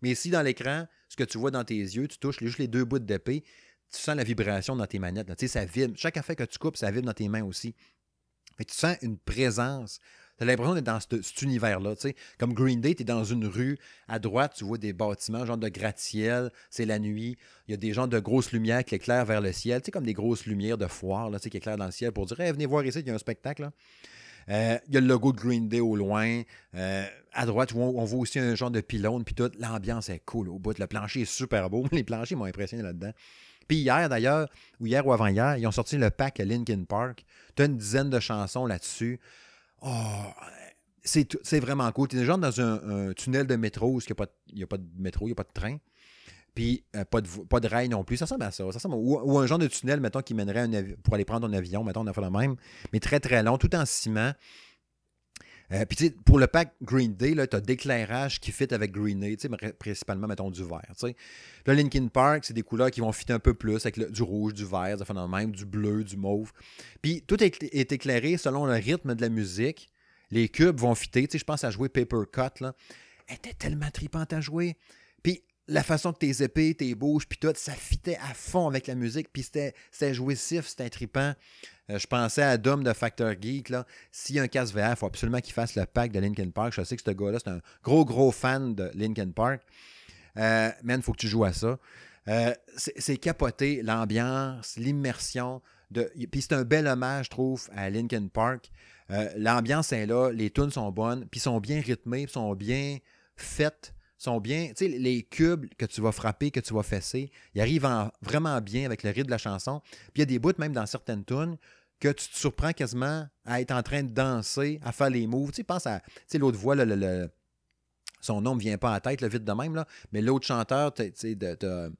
Mais ici, dans l'écran, ce que tu vois dans tes yeux, tu touches juste les deux bouts d'épée, tu sens la vibration dans tes manettes. Là. Ça vibre. Chaque affaire que tu coupes, ça vibre dans tes mains aussi. Fait tu sens une présence T'as l'impression d'être dans cet, univers-là. Comme Green Day, tu es dans une rue. À droite, tu vois des bâtiments, genre de gratte-ciel. C'est la nuit. Il y a des gens de grosses lumières qui éclairent vers le ciel. comme des grosses lumières de foire là, qui éclairent dans le ciel pour dire venez voir ici, il y a un spectacle. Euh, il y a le logo de Green Day au loin. Euh, à droite, on, voit aussi un genre de pylône. Puis toute l'ambiance est cool au bout. Le plancher est super beau. Les planchers m'ont impressionné là-dedans. Puis hier, d'ailleurs, ou hier ou avant-hier, ils ont sorti le pack à Linkin Park. Tu as une dizaine de chansons là-dessus. Oh, c'est vraiment cool. Tu es déjà dans un, tunnel de métro où il n'y a, pas de métro, il n'y a pas de train. Puis euh, pas, de, rail non plus. Ça ressemble à ça. ça ou, un genre de tunnel, mettons, qui mènerait pour aller prendre un avion, mettons, on a fait la même, mais très très long, tout en ciment. Euh, puis, pour le pack Green Day, tu as d'éclairage qui fit avec Green Day, principalement, mettons, du vert. Le Linkin Park, c'est des couleurs qui vont fitter un peu plus avec du rouge, du vert, fait même, du bleu, du mauve. Puis, tout est, éclairé selon le rythme de la musique. Les cubes vont fitter. Tu je pense à jouer Paper Cut, là. Elle était tellement tripante à jouer. Puis, la façon que tes épées, tes bouches, puis tout, ça fitait à fond avec la musique. Puis c'était jouissif, c'était tripant. Euh, je pensais à Dom de Factor Geek. Là. S'il y a un casque VR, il faut absolument qu'il fasse le pack de Linkin Park. Je sais que ce gars-là, c'est un gros, gros fan de Linkin Park. Euh, il faut que tu joues à ça. Euh, c'est capoté, l'ambiance, l'immersion. Puis c'est un bel hommage, je trouve, à Linkin Park. Euh, l'ambiance est là, les tunes sont bonnes, puis sont bien rythmées, sont bien faites sont bien. Tu sais, les cubes que tu vas frapper, que tu vas fesser, ils arrivent vraiment bien avec le rythme de la chanson. Puis il y a des bouts, même dans certaines tunes, que tu te surprends quasiment à être en train de danser, à faire les moves. Tu sais, pense à tu sais, l'autre voix, le, son nom ne vient pas à la tête, le vite de même, là, mais l'autre chanteur, tu sais, de.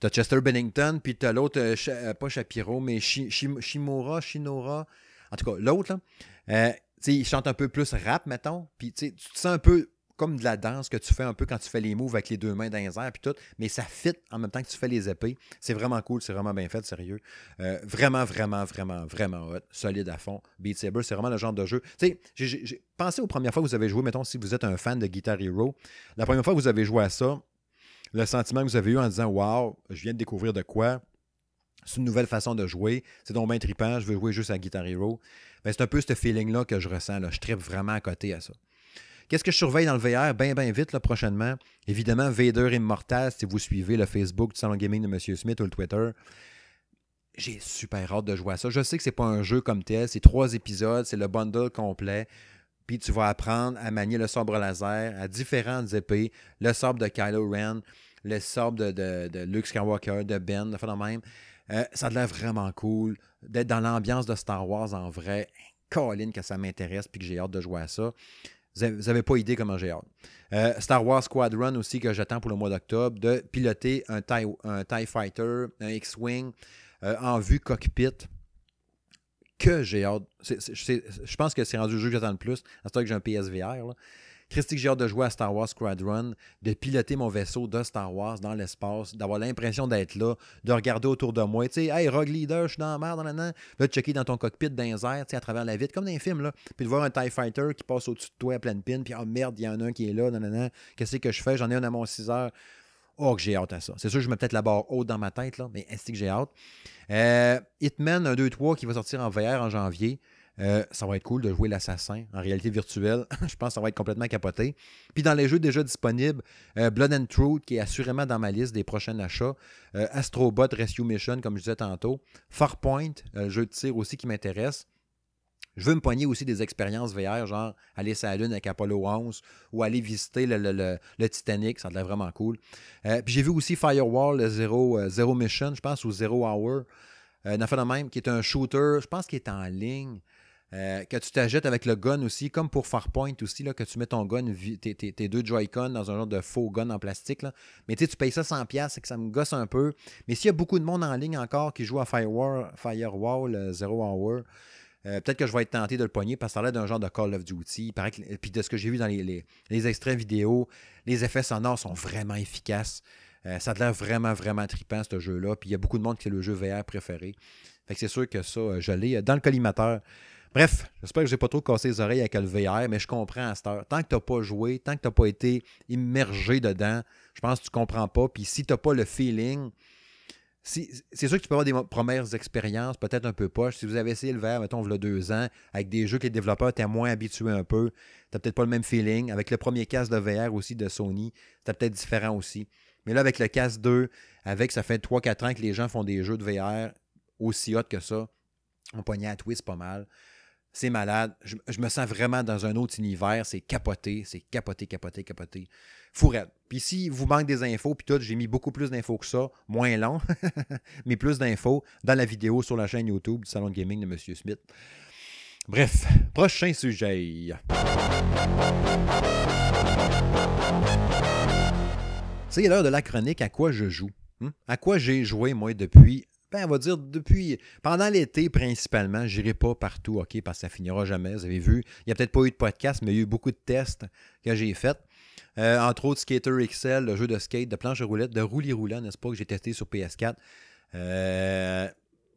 T'as Chester Bennington, puis t'as l'autre, euh, euh, pas Shapiro, mais Shimura, Shinora. En tout cas, l'autre, là, euh, il chante un peu plus rap, mettons. Puis tu te sens un peu comme de la danse que tu fais un peu quand tu fais les moves avec les deux mains dans les airs puis tout, mais ça fit en même temps que tu fais les épées. C'est vraiment cool, c'est vraiment bien fait, sérieux. Euh, vraiment, vraiment, vraiment, vraiment hot, solide à fond. Beat Saber, c'est vraiment le genre de jeu. Tu sais, j'ai aux premières fois que vous avez joué, mettons, si vous êtes un fan de Guitar Hero, la première fois que vous avez joué à ça, le sentiment que vous avez eu en disant Waouh, je viens de découvrir de quoi. C'est une nouvelle façon de jouer. C'est donc bien trippant. Je veux jouer juste à Guitar Hero. Ben, c'est un peu ce feeling-là que je ressens. Là. Je trippe vraiment à côté à ça. Qu'est-ce que je surveille dans le VR bien, bien vite là, prochainement? Évidemment, Vader Immortal, si vous suivez le Facebook du Salon Gaming de M. Smith ou le Twitter. J'ai super hâte de jouer à ça. Je sais que c'est pas un jeu comme tel. C'est trois épisodes, c'est le bundle complet. Puis tu vas apprendre à manier le sabre laser à différentes épées. Le sabre de Kylo Ren, le sabre de, Luke Skywalker, de Ben, de même. Euh, ça a l'air vraiment cool. D'être dans l'ambiance de Star Wars en vrai. Colin, que ça m'intéresse puis que j'ai hâte de jouer à ça. Vous n'avez pas idée comment j'ai hâte. Euh, Star Wars Squadron aussi que j'attends pour le mois d'octobre, de piloter un TIE, un TIE Fighter, un X-Wing euh, en vue cockpit. Que j'ai hâte. je pense que c'est rendu le jeu que j'attends le plus. À ce que j'ai un PSVR. Là. Christy, j'ai hâte de jouer à Star Wars Squadron, de piloter mon vaisseau de Star Wars dans l'espace, d'avoir l'impression d'être là, de regarder autour de moi. Tu sais, hey, Rogue Leader, je suis dans la merde, nan, nan. Là, de checker dans ton cockpit les airs, tu sais, à travers la vitre, comme dans les films, là. Puis de voir un TIE Fighter qui passe au-dessus de toi à pleine pin, puis oh merde, il y en a un qui est là, nan, nan, Qu'est-ce que je fais? J'en ai un à mon 6 heures. Oh, que j'ai hâte à ça. C'est sûr que je mets peut-être la barre haute dans ma tête, là, mais est-ce que j'ai hâte? Euh, Hitman 1, 2, 3 qui va sortir en VR en janvier. Euh, ça va être cool de jouer l'assassin en réalité virtuelle. je pense que ça va être complètement capoté. Puis dans les jeux déjà disponibles, euh, Blood and Truth, qui est assurément dans ma liste des prochains achats. Euh, Astrobot Rescue Mission, comme je disais tantôt. Farpoint, le jeu de tir aussi qui m'intéresse. Je veux me poigner aussi des expériences VR, genre aller sur la Lune avec Apollo 11 ou aller visiter le, Titanic, ça a vraiment cool. puis j'ai vu aussi Firewall, Zero, Zero Mission, je pense, ou Zero Hour. Euh, de même, qui est un shooter, je pense qu'il est en ligne. Euh, que tu t'ajoutes avec le gun aussi, comme pour Farpoint aussi, là, que tu mets ton gun, tes, deux Joy-Con dans un genre de faux gun en plastique. Là. Mais tu payes ça 100$, c'est que ça me gosse un peu. Mais s'il y a beaucoup de monde en ligne encore qui joue à Firewall, Firewall euh, Zero Hour, euh, peut-être que je vais être tenté de le pogner parce que ça a l'air d'un genre de Call of Duty. Puis de ce que j'ai vu dans les, extraits vidéo, les effets sonores sont vraiment efficaces. ça a l'air vraiment, vraiment trippant, ce jeu-là. Puis il y a beaucoup de monde qui c'est le jeu VR préféré. Fait que c'est sûr que ça, je l'ai dans le collimateur. Bref, j'espère que je n'ai pas trop cassé les oreilles avec le VR, mais je comprends à cette heure. Tant que tu pas joué, tant que tu n'as pas été immergé dedans, je pense que tu ne comprends pas. Puis si tu n'as pas le feeling, c'est sûr que tu peux avoir des premières expériences, peut-être un peu poche. Si vous avez essayé le VR, mettons, il y a deux ans, avec des jeux que les développeurs étaient moins habitués un peu, tu peut-être pas le même feeling. Avec le premier casque de VR aussi de Sony, c'était peut-être différent aussi. Mais là, avec le casque 2, avec ça fait 3-4 ans que les gens font des jeux de VR aussi hot que ça, on poignait à twist pas mal. C'est malade. Je, me sens vraiment dans un autre univers. C'est capoté, c'est capoté, capoté, capoté. Fourette. Puis si vous manque des infos, puis tout, j'ai mis beaucoup plus d'infos que ça, moins long, mais plus d'infos dans la vidéo sur la chaîne YouTube du Salon de Gaming de M. Smith. Bref, prochain sujet. C'est l'heure de la chronique à quoi je joue. Hein? À quoi j'ai joué, moi, depuis ben, on va dire depuis pendant l'été principalement, je n'irai pas partout, OK, parce que ça finira jamais. Vous avez vu, il n'y a peut-être pas eu de podcast, mais il y a eu beaucoup de tests que j'ai faits. Euh, entre autres, Skater XL, le jeu de skate, de planche à roulettes, de roulis roulant, n'est-ce pas, que j'ai testé sur PS4. Euh,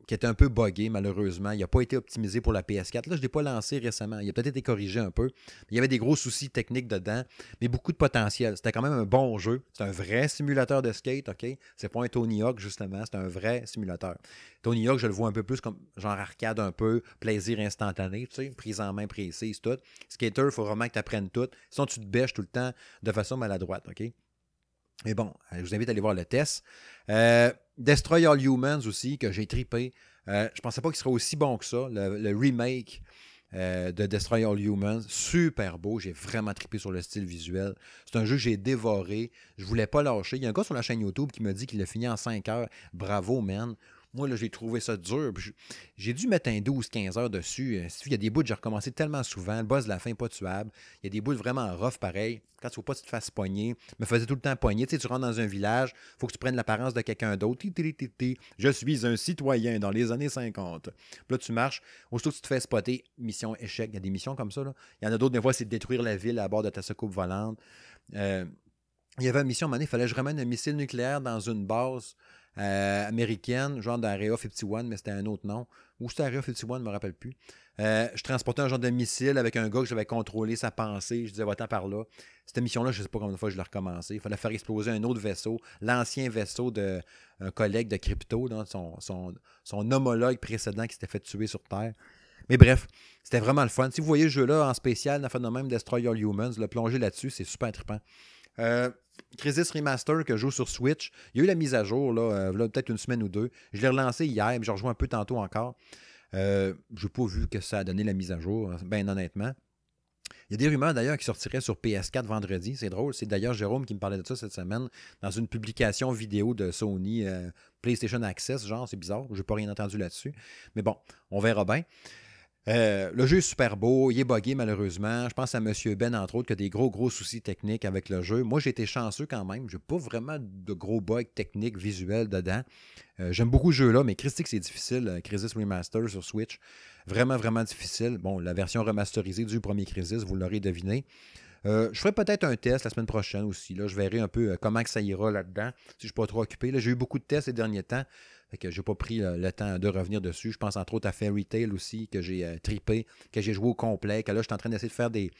qui était un peu buggé, malheureusement. Il n'a pas été optimisé pour la PS4. Là, je ne l'ai pas lancé récemment. Il a peut-être été corrigé un peu. Il y avait des gros soucis techniques dedans, mais beaucoup de potentiel. C'était quand même un bon jeu. C'est un vrai simulateur de skate, OK? C'est pas un Tony Hawk, justement. C'est un vrai simulateur. Tony Hawk, je le vois un peu plus comme genre arcade un peu, plaisir instantané, tu sais, prise en main précise, tout. Skater, il faut vraiment que tu apprennes tout. Sinon, tu te bêches tout le temps de façon maladroite, OK? Mais bon, je vous invite à aller voir le test. Euh, Destroy All Humans aussi, que j'ai tripé. Euh, je pensais pas qu'il serait aussi bon que ça. Le, remake euh, de Destroy All Humans, super beau. J'ai vraiment trippé sur le style visuel. C'est un jeu que j'ai dévoré. Je voulais pas lâcher. Il y a un gars sur la chaîne YouTube qui me dit qu'il l'a fini en 5 heures. Bravo, man. Moi, là, j'ai trouvé ça dur. J'ai dû mettre un 12-15 heures dessus. Euh, il y a des bouts j'ai recommencé tellement souvent. Le boss de la fin, pas tuable. Il y a des bouts vraiment rough, pareil. Quand tu ne faut pas que tu te fasses pogner. me faisait tout le temps pogner. Tu sais, tu rentres dans un village, il faut que tu prennes l'apparence de quelqu'un d'autre. Je suis un citoyen dans les années 50. Puis là, tu marches. Aussitôt que tu te fais spotter, mission échec. Il y a des missions comme ça. Il y en a d'autres, des fois, c'est de détruire la ville à bord de ta soucoupe volante. Euh, il y avait une mission, à un il fallait que je ramène un missile nucléaire dans une base euh, américaine, genre d'Area 51, mais c'était un autre nom. Ou c'était Area 51, je ne me rappelle plus. Euh, je transportais un genre de missile avec un gars que j'avais contrôlé sa pensée. Je disais, va-t'en par là. Cette mission-là, je ne sais pas combien de fois je l'ai recommencé. Il fallait faire exploser un autre vaisseau, l'ancien vaisseau d'un collègue de crypto, son, son, homologue précédent qui s'était fait tuer sur Terre. Mais bref, c'était vraiment le fun. Si vous voyez le jeu-là en spécial, dans le même Destroy All Humans, le plonger là-dessus, c'est super trippant. Euh, Crisis Remaster que je joue sur Switch. Il y a eu la mise à jour, là, euh, peut-être une semaine ou deux. Je l'ai relancé hier, mais je rejoins un peu tantôt encore. Euh, je n'ai pas vu que ça a donné la mise à jour, bien honnêtement. Il y a des rumeurs d'ailleurs qui sortiraient sur PS4 vendredi. C'est drôle. C'est d'ailleurs Jérôme qui me parlait de ça cette semaine dans une publication vidéo de Sony PlayStation Access. Genre, c'est bizarre. Je n'ai pas rien entendu là-dessus. Mais bon, on verra bien. Euh, le jeu est super beau, il est buggé malheureusement. Je pense à M. Ben, entre autres, qui a des gros, gros soucis techniques avec le jeu. Moi, j'ai été chanceux quand même. Je n'ai pas vraiment de gros bugs techniques, visuels dedans. Euh, j'aime beaucoup ce jeu-là, mais Christique, c'est difficile. Euh, Crisis Remaster sur Switch. Vraiment, vraiment difficile. Bon, la version remasterisée du premier Crisis, vous l'aurez deviné. je ferai peut-être un test la semaine prochaine aussi. Là. Je verrai un peu comment que ça ira là-dedans, si je ne suis pas trop occupé. J'ai eu beaucoup de tests ces derniers temps. Je que j'ai pas pris le, temps de revenir dessus. Je pense entre autres à Fairy Tail aussi, que j'ai euh, tripé, que j'ai joué au complet, que là, je suis en train d'essayer de faire des.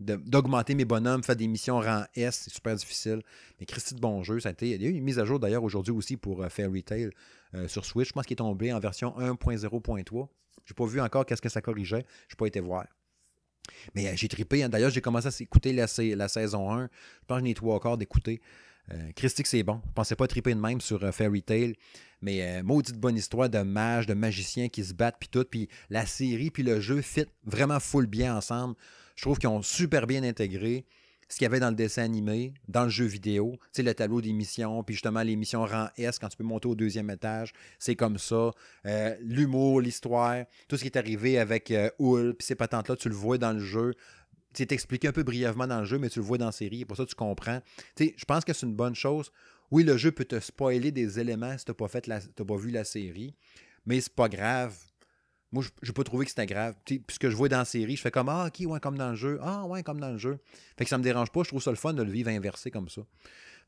d'augmenter mes bonhommes, faire des missions rang S, c'est super difficile. Mais Christy de bon jeu, ça a été. Il y a eu une mise à jour d'ailleurs aujourd'hui aussi pour euh, Fairy Tail euh, sur Switch. Je pense qu'il est tombé en version 1.0.3. J'ai pas vu encore qu'est-ce que ça corrigeait. Je n'ai pas été voir. Mais j'ai tripé. Hein. D'ailleurs, j'ai commencé à écouter la, saison 1. Je pense que j'ai trois quarts d'écouter. Euh, Christique, c'est bon. Je pensais pas triper de même sur euh, Fairy Tail. Mais euh, maudite bonne histoire de mages, de magiciens qui se battent, puis tout. Puis la série, puis le jeu fit vraiment full bien ensemble. Je trouve qu'ils ont super bien intégré ce qu'il y avait dans le dessin animé, dans le jeu vidéo. Tu sais, le tableau d'émission, puis justement l'émission rang S quand tu peux monter au deuxième étage. C'est comme ça. L'humour, l'histoire, tout ce qui est arrivé avec Hull, puis ces patentes-là, tu le vois dans le jeu c'est expliqué un peu brièvement dans le jeu, mais tu le vois dans la série, et pour ça tu comprends. je pense que c'est une bonne chose. Oui, le jeu peut te spoiler des éléments si tu n'as pas, pas vu la série, mais c'est pas grave. Moi, je n'ai pas trouvé que c'était grave. puisque je vois dans la série, je fais comme Ah, ok, ouais, comme dans le jeu. Ah, ouais, comme dans le jeu. Fait que ça me dérange pas. Je trouve ça le fun de le vivre inversé comme ça.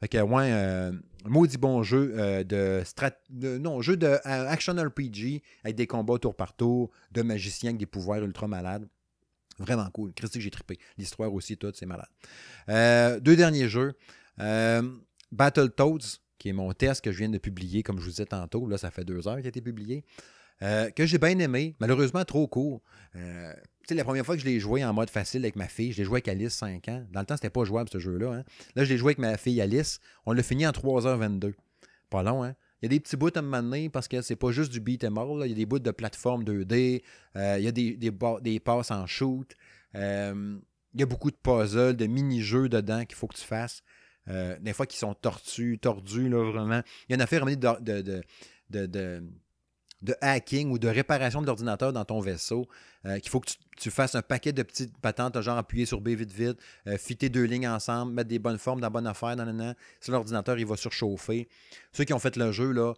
Fait que, ouais, euh, maudit bon jeu euh, de, strat... Non, jeu de euh, action RPG avec des combats tour par tour, de magiciens avec des pouvoirs ultra malades. Vraiment cool. Christy, j'ai trippé. L'histoire aussi, tout, c'est malade. Euh, deux derniers jeux. Euh, Battletoads, qui est mon test que je viens de publier, comme je vous disais tantôt. Là, ça fait deux heures qu'il a été publié. Euh, que j'ai bien aimé, malheureusement trop court. Euh, la première fois que je l'ai joué en mode facile avec ma fille, je l'ai joué avec Alice 5 ans. Dans le temps, c'était pas jouable ce jeu-là. Hein. Là, je l'ai joué avec ma fille Alice. On l'a fini en 3h22. Pas long, hein? Il y a des petits bouts à me mener parce que c'est pas juste du beat and all. Il y a des bouts de plateforme 2D. Euh, il y a des, des, passes en shoot. Euh, il y a beaucoup de puzzles, de mini-jeux dedans qu'il faut que tu fasses. Euh, des fois qui sont tortus, tordus, là, vraiment. Il y a affaire de, de, de de hacking ou de réparation de l'ordinateur dans ton vaisseau, euh, qu'il faut que tu, fasses un paquet de petites patentes, genre appuyer sur B vite vite, euh, fitter deux lignes ensemble, mettre des bonnes formes dans la bonne affaire, nan, Si l'ordinateur il va surchauffer. Ceux qui ont fait le jeu, là,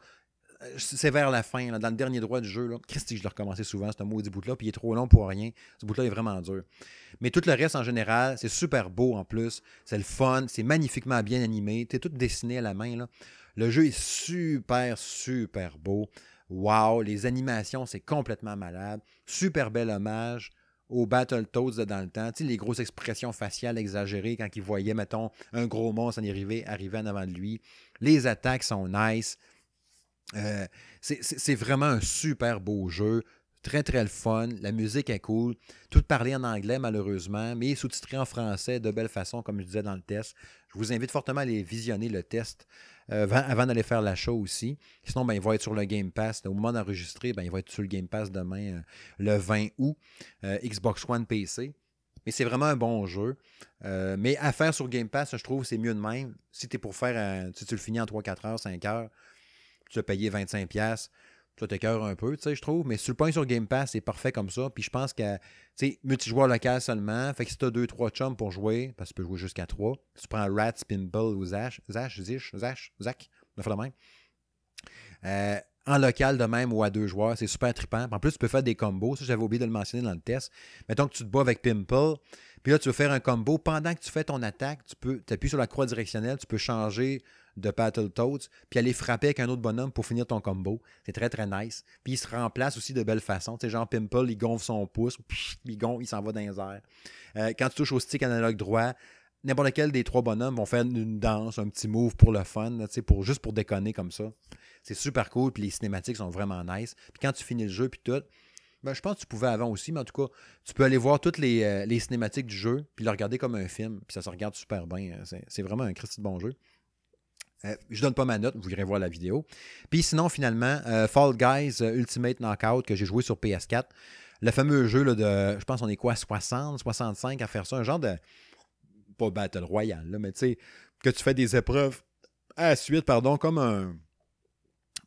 euh, c'est vers la fin, dans le dernier droit du jeu. Là. Christy, je l'ai recommencé souvent, ce maudit bout-là, puis il est trop long pour rien. Ce bout-là est vraiment dur. Mais tout le reste, en général, c'est super beau en plus. C'est le fun, c'est magnifiquement bien animé. Es tout dessiné à la main. Le jeu est super, super beau. Wow, les animations, c'est complètement malade. Super bel hommage au Battletoads de dans le temps. Tu les grosses expressions faciales exagérées quand il voyait, mettons, un gros monstre en arriver, arriver en avant de lui. Les attaques sont nice. Euh, c'est vraiment un super beau jeu. Très, très le fun. La musique est cool. Tout parlé en anglais, malheureusement, mais sous-titré en français de belle façon, comme je disais dans le test. Je vous invite fortement à aller visionner le test euh, avant, d'aller faire l'achat aussi. Sinon, ben, il va être sur le Game Pass. Au moment d'enregistrer, ben, il va être sur le Game Pass demain, euh, le 20 août, euh, Xbox One PC. Mais c'est vraiment un bon jeu. mais à faire sur Game Pass, je trouve c'est mieux de même. Si tu pour faire, si tu le finis en 3, 4 heures, 5 heures, tu as payé 25$. Ça t'écœure un peu, tu sais, je trouve. Mais sur le point sur Game Pass, c'est parfait comme ça. Puis je pense que, tu sais, multijoueur local seulement. Fait que si t'as deux, trois chums pour jouer, parce que tu peux jouer jusqu'à trois, tu prends Rats, Pinball ou Zash, Zash, Zish, Zash, Zach, on fait le même. Euh, en local de même ou à deux joueurs, c'est super trippant. En plus, tu peux faire des combos. Ça, j'avais oublié de le mentionner dans le test. Mettons que tu te bats avec Pimple, puis là, tu veux faire un combo. Pendant que tu fais ton attaque, tu peux appuies sur la croix directionnelle, tu peux changer de Battletoads, puis aller frapper avec un autre bonhomme pour finir ton combo. C'est très, très nice. Puis il se remplace aussi de belle façon. Tu sais, genre Pimple, il gonfle son pouce, il gonfle, il s'en va dans les airs. Euh, quand tu touches au stick analogue droit, n'importe lequel des trois bonhommes vont faire une danse, un petit move pour le fun, pour, juste pour déconner comme ça. C'est super cool, puis les cinématiques sont vraiment nice. Puis quand tu finis le jeu, puis tout, ben, je pense que tu pouvais avant aussi, mais en tout cas, tu peux aller voir toutes les, euh, cinématiques du jeu, puis le regarder comme un film, puis ça se regarde super bien. C'est vraiment un Christy de bon jeu. Euh, je donne pas ma note, vous irez voir la vidéo. Puis sinon, finalement, euh, Fall Guys Ultimate Knockout que j'ai joué sur PS4. Le fameux jeu là, de, je pense on est quoi, 60, 65 à faire ça, un genre de, pas Battle Royale, là, mais tu sais, que tu fais des épreuves à la suite, pardon, comme un,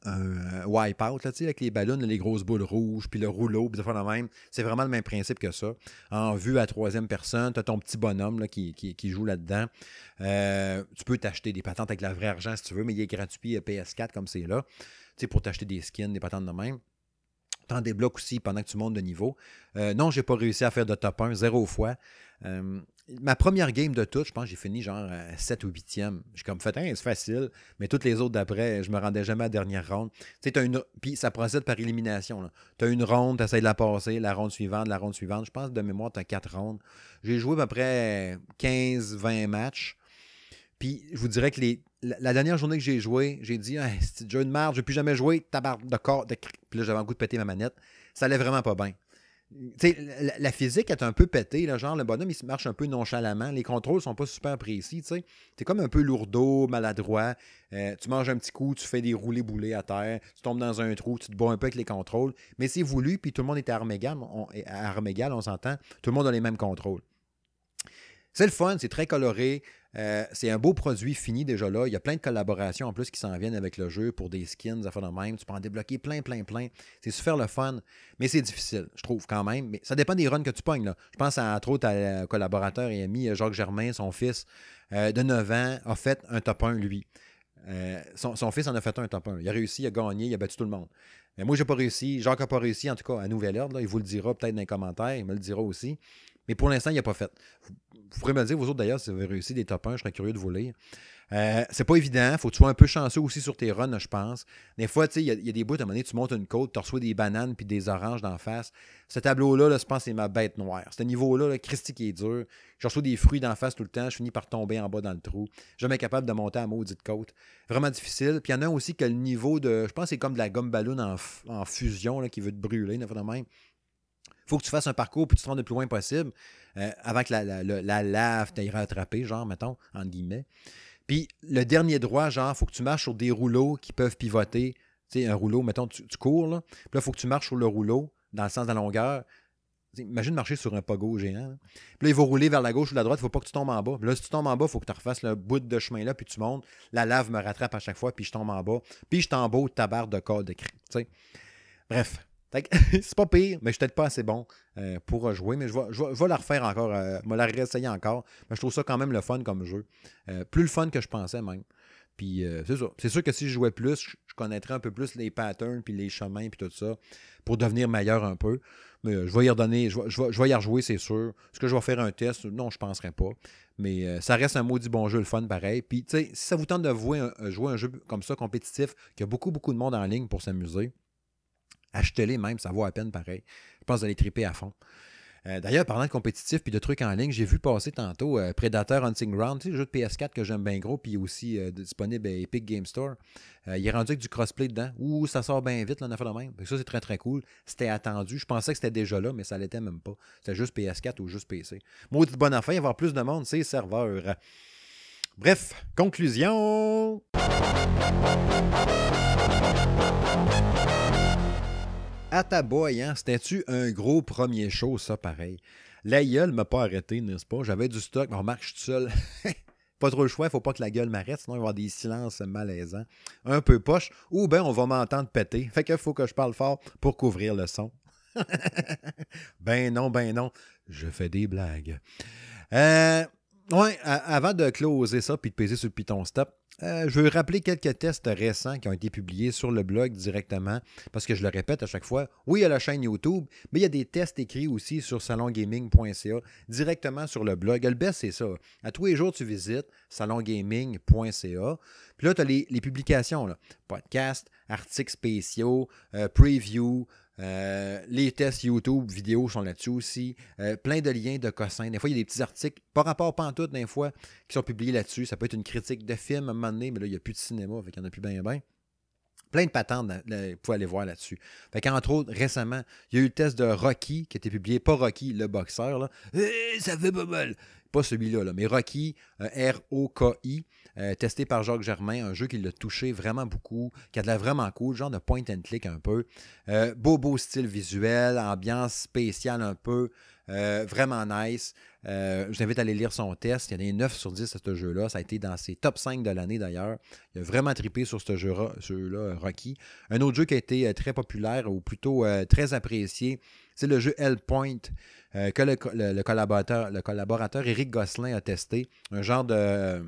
un wipe-out, avec les ballons, les grosses boules rouges, puis le rouleau, puis ça même. C'est vraiment le même principe que ça. En vue à troisième personne, tu as ton petit bonhomme là, qui, joue là-dedans. Euh, tu peux t'acheter des patentes avec la vraie argent si tu veux, mais il est gratuit PS4 comme c'est là, pour t'acheter des skins, des patentes de même. T'en débloques aussi pendant que tu montes de niveau. Euh, non, j'ai pas réussi à faire de top 1, zéro fois. Euh, ma première game de tout, je pense que j'ai fini genre 7 ou 8e. J'ai comme fait, c'est facile, mais toutes les autres d'après, je me rendais jamais à la dernière ronde. Une... Puis ça procède par élimination. Tu as une ronde, tu essaies de la passer, la ronde suivante, la ronde suivante. Je pense de mémoire, tu as 4 rondes. J'ai joué à peu près 15-20 matchs. Puis je vous dirais que la, dernière journée que j'ai joué, j'ai dit, c'est jeu de merde, je ne vais plus jamais jouer, tabarre de corps. De... Puis là, j'avais un goût de péter ma manette. Ça allait vraiment pas bien la, physique est un peu pétée, genre le bonhomme il marche un peu nonchalamment, les contrôles sont pas super précis, tu comme un peu lourdeau, maladroit, euh, tu manges un petit coup, tu fais des roulés boulés à terre, tu tombes dans un trou, tu te bats un peu avec les contrôles, mais c'est voulu, puis tout le monde est à armes égales, on, on s'entend, tout le monde a les mêmes contrôles. C'est le fun, c'est très coloré. Euh, c'est un beau produit fini déjà là. Il y a plein de collaborations en plus qui s'en viennent avec le jeu pour des skins, des affaires de même. Tu peux en débloquer plein, plein, plein. C'est super le fun, mais c'est difficile, je trouve quand même. Mais ça dépend des runs que tu pognes. Là. Je pense à, entre autres à collaborateur et ami Jacques Germain, son fils euh, de 9 ans, a fait un top 1 lui. Euh, son, fils en a fait un top 1. Il a réussi, il a gagné, il a battu tout le monde. Mais moi, j'ai pas réussi. Jacques n'a pas réussi, en tout cas, à Nouvelle Ordre. il vous le dira peut-être dans les commentaires. Il me le dira aussi. Mais pour l'instant, il n'a pas fait. Vous, pourrez me le dire, vous autres d'ailleurs, si vous avez réussi des top 1, je serais curieux de vous lire. Euh, c'est pas évident. Faut que tu sois un peu chanceux aussi sur tes runs, je pense. Des fois, il y, a des bouts, à un moment donné, tu montes une côte, tu reçois des bananes puis des oranges d'en face. Ce tableau-là, je pense c'est ma bête noire. Ce niveau-là, là, Christy qui est dur. Je reçois des fruits d'en face tout le temps. Je finis par tomber en bas dans le trou. Jamais capable de monter à maudite côte. Vraiment difficile. Puis il y en a un aussi que le niveau de. Je pense que c'est comme de la gomme ballon en, fusion là, qui veut te brûler, de même faut que tu fasses un parcours puis tu te rends le plus loin possible euh, avant que la, la, lave t'aille rattraper, genre, mettons, entre guillemets. Puis le dernier droit, genre, faut que tu marches sur des rouleaux qui peuvent pivoter. Tu sais, un rouleau, mettons, tu, cours, là. Puis là, il faut que tu marches sur le rouleau dans le sens de la longueur. imagine marcher sur un pogo géant. Puis là, il va rouler vers la gauche ou la droite, il ne faut pas que tu tombes en bas. Puis là, si tu tombes en bas, il faut que tu refasses le bout de chemin-là, puis tu montes. La lave me rattrape à chaque fois, puis je tombe en bas. Puis je tombe ta barre de code de cri. Bref, c'est pas pire, mais je suis peut-être pas assez bon euh, pour rejouer. Mais je vais, la refaire encore, euh, je vais la réessayer encore. Mais je trouve ça quand même le fun comme jeu. Euh, plus le fun que je pensais même. Puis c'est ça. C'est sûr que si je jouais plus, je, connaîtrais un peu plus les patterns, puis les chemins, puis tout ça, pour devenir meilleur un peu. Mais je vais y redonner, je vais, y rejouer, c'est sûr. Est-ce que je vais faire un test? Non, je ne penserais pas. Mais ça reste un maudit bon jeu, le fun pareil. Puis, tu sais, si ça vous tente de jouer un jeu comme ça, compétitif, qu'il y a beaucoup, beaucoup de monde en ligne pour s'amuser, Achetez-les même, ça vaut à peine pareil. Je pense d'aller triper à fond. Euh, d'ailleurs, parlant de compétitif puis de trucs en ligne, j'ai vu passer tantôt euh, Predator Hunting Ground, tu sais, le jeu de PS4 que j'aime bien gros, puis aussi euh, disponible à Epic Game Store. il est rendu avec du crossplay dedans. Ouh, ça sort bien vite, là, on a même. ça, c'est très très cool. C'était attendu. Je pensais que c'était déjà là, mais ça l'était même pas. C'était juste PS4 ou juste PC. Maudite bonne affaire, avoir plus de monde, c'est serveur. Bref, conclusion. À ta boy, hein? C'était-tu un gros premier show, ça, pareil? La gueule m'a pas arrêté, n'est-ce pas? J'avais du stock, mais remarque, je suis tout seul. pas trop le choix, il faut pas que la gueule m'arrête, sinon il va y avoir des silences malaisants, un peu poche, ou bien on va m'entendre péter. Fait qu'il faut que je parle fort pour couvrir le son. ben non, ben non, je fais des blagues. Euh, ouais, avant de closer ça puis de peser sur le Python Stop, euh, je veux rappeler quelques tests récents qui ont été publiés sur le blog directement, parce que je le répète à chaque fois, oui, il y a la chaîne YouTube, mais il y a des tests écrits aussi sur salongaming.ca, directement sur le blog. Le best, c'est ça. À tous les jours, tu visites salongaming.ca, puis là, tu as les, publications, podcasts, articles spéciaux, euh, preview, euh, les tests YouTube, vidéos sont là-dessus aussi. Euh, plein de liens de cossins. Des fois, il y a des petits articles, par rapport pas en tout, des fois, qui sont publiés là-dessus. Ça peut être une critique de film à un moment donné, mais là, il n'y a plus de cinéma, fait qu'il n'y en a plus bien bien. Plein de patentes, vous pouvez aller voir là-dessus. Fait qu'entre autres, récemment, il y a eu le test de Rocky qui a été publié, pas Rocky, le boxeur, là. Eh, ça fait pas mal. Pas celui-là, là, mais Rocky, euh, R-O-K-I. Euh, testé par Jacques Germain, un jeu qui l'a touché vraiment beaucoup, qui a de l'air vraiment cool, genre de point and click un peu. Euh, beau, beau style visuel, ambiance spéciale un peu, euh, vraiment nice. je vous invite à aller lire son test. Il y en a 9 sur 10 à ce jeu-là. Ça a été dans ses top 5 de l'année d'ailleurs. Il a vraiment trippé sur ce jeu-là, Rocky. Un autre jeu qui a été très populaire, ou plutôt très apprécié, c'est le jeu Hellpoint. que le, collaborateur, le Eric Gosselin a testé. Un genre de,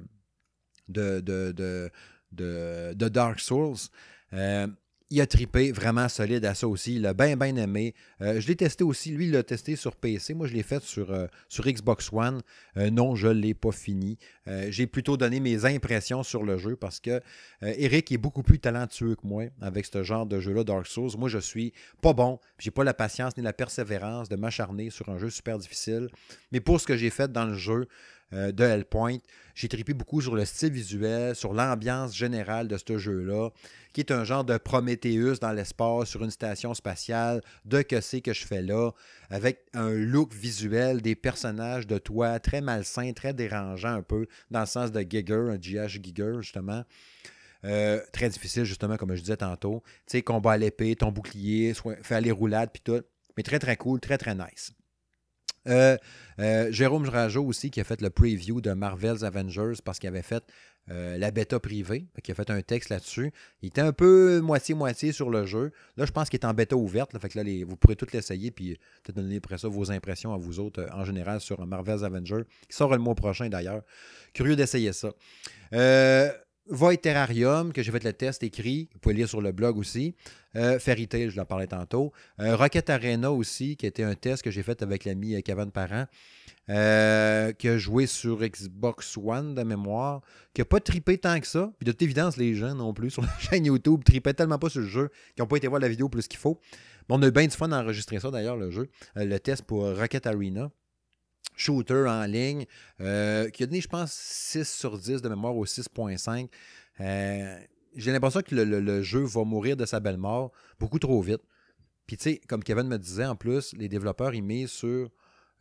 Dark Souls. Euh, il a tripé vraiment solide à ça aussi. Il l'a bien, bien aimé. Euh, je l'ai testé aussi. Lui, il l'a testé sur PC. Moi, je l'ai fait sur, euh, Xbox One. non, je ne l'ai pas fini. J'ai plutôt donné mes impressions sur le jeu parce que Eric est beaucoup plus talentueux que moi avec ce genre de jeu-là, Dark Souls. Moi, je suis pas bon. J'ai pas la patience ni la persévérance de m'acharner sur un jeu super difficile. Mais pour ce que j'ai fait dans le jeu, euh, de Hellpoint. J'ai tripé beaucoup sur le style visuel, sur l'ambiance générale de ce jeu-là, qui est un genre de Prometheus dans l'espace sur une station spatiale, de que c'est que je fais là, avec un look visuel des personnages de toi très malsain, très dérangeant un peu, dans le sens de Giger, un GH Giger, justement. Euh, très difficile, justement, comme je disais tantôt. Tu sais, combat à l'épée, ton bouclier, faire les roulades, puis tout. Mais très, très cool, très, très nice. Euh, euh, Jérôme Rajo aussi, qui a fait le preview de Marvel's Avengers parce qu'il avait fait euh, la bêta privée, qui a fait un texte là-dessus. Il était un peu moitié-moitié sur le jeu. Là, je pense qu'il est en bêta ouverte. là, vous pourrez tout l'essayer, puis peut-être donner après ça vos impressions à vous autres en général sur Marvel's Avengers, qui sort le mois prochain d'ailleurs. Curieux d'essayer ça. Void que j'ai fait le test écrit, vous pouvez lire sur le blog aussi. Euh, Fairy je l'en parlais tantôt. Euh, Rocket Arena aussi, qui était un test que j'ai fait avec l'ami Kevin Parent, euh, qui a joué sur Xbox One de mémoire, qui n'a pas tripé tant que ça. Puis de toute évidence, les gens non plus sur la chaîne YouTube tripaient tellement pas sur le jeu qu'ils n'ont pas été voir la vidéo plus qu'il faut. on a eu bien du fun d'enregistrer ça d'ailleurs, le jeu, le test pour Rocket Arena shooter en ligne, euh, qui a donné, je pense, 6 sur 10 de mémoire au 6.5. Euh, j'ai l'impression que le, jeu va mourir de sa belle mort beaucoup trop vite. Puis, tu sais, comme Kevin me disait, en plus, les développeurs, ils misent sur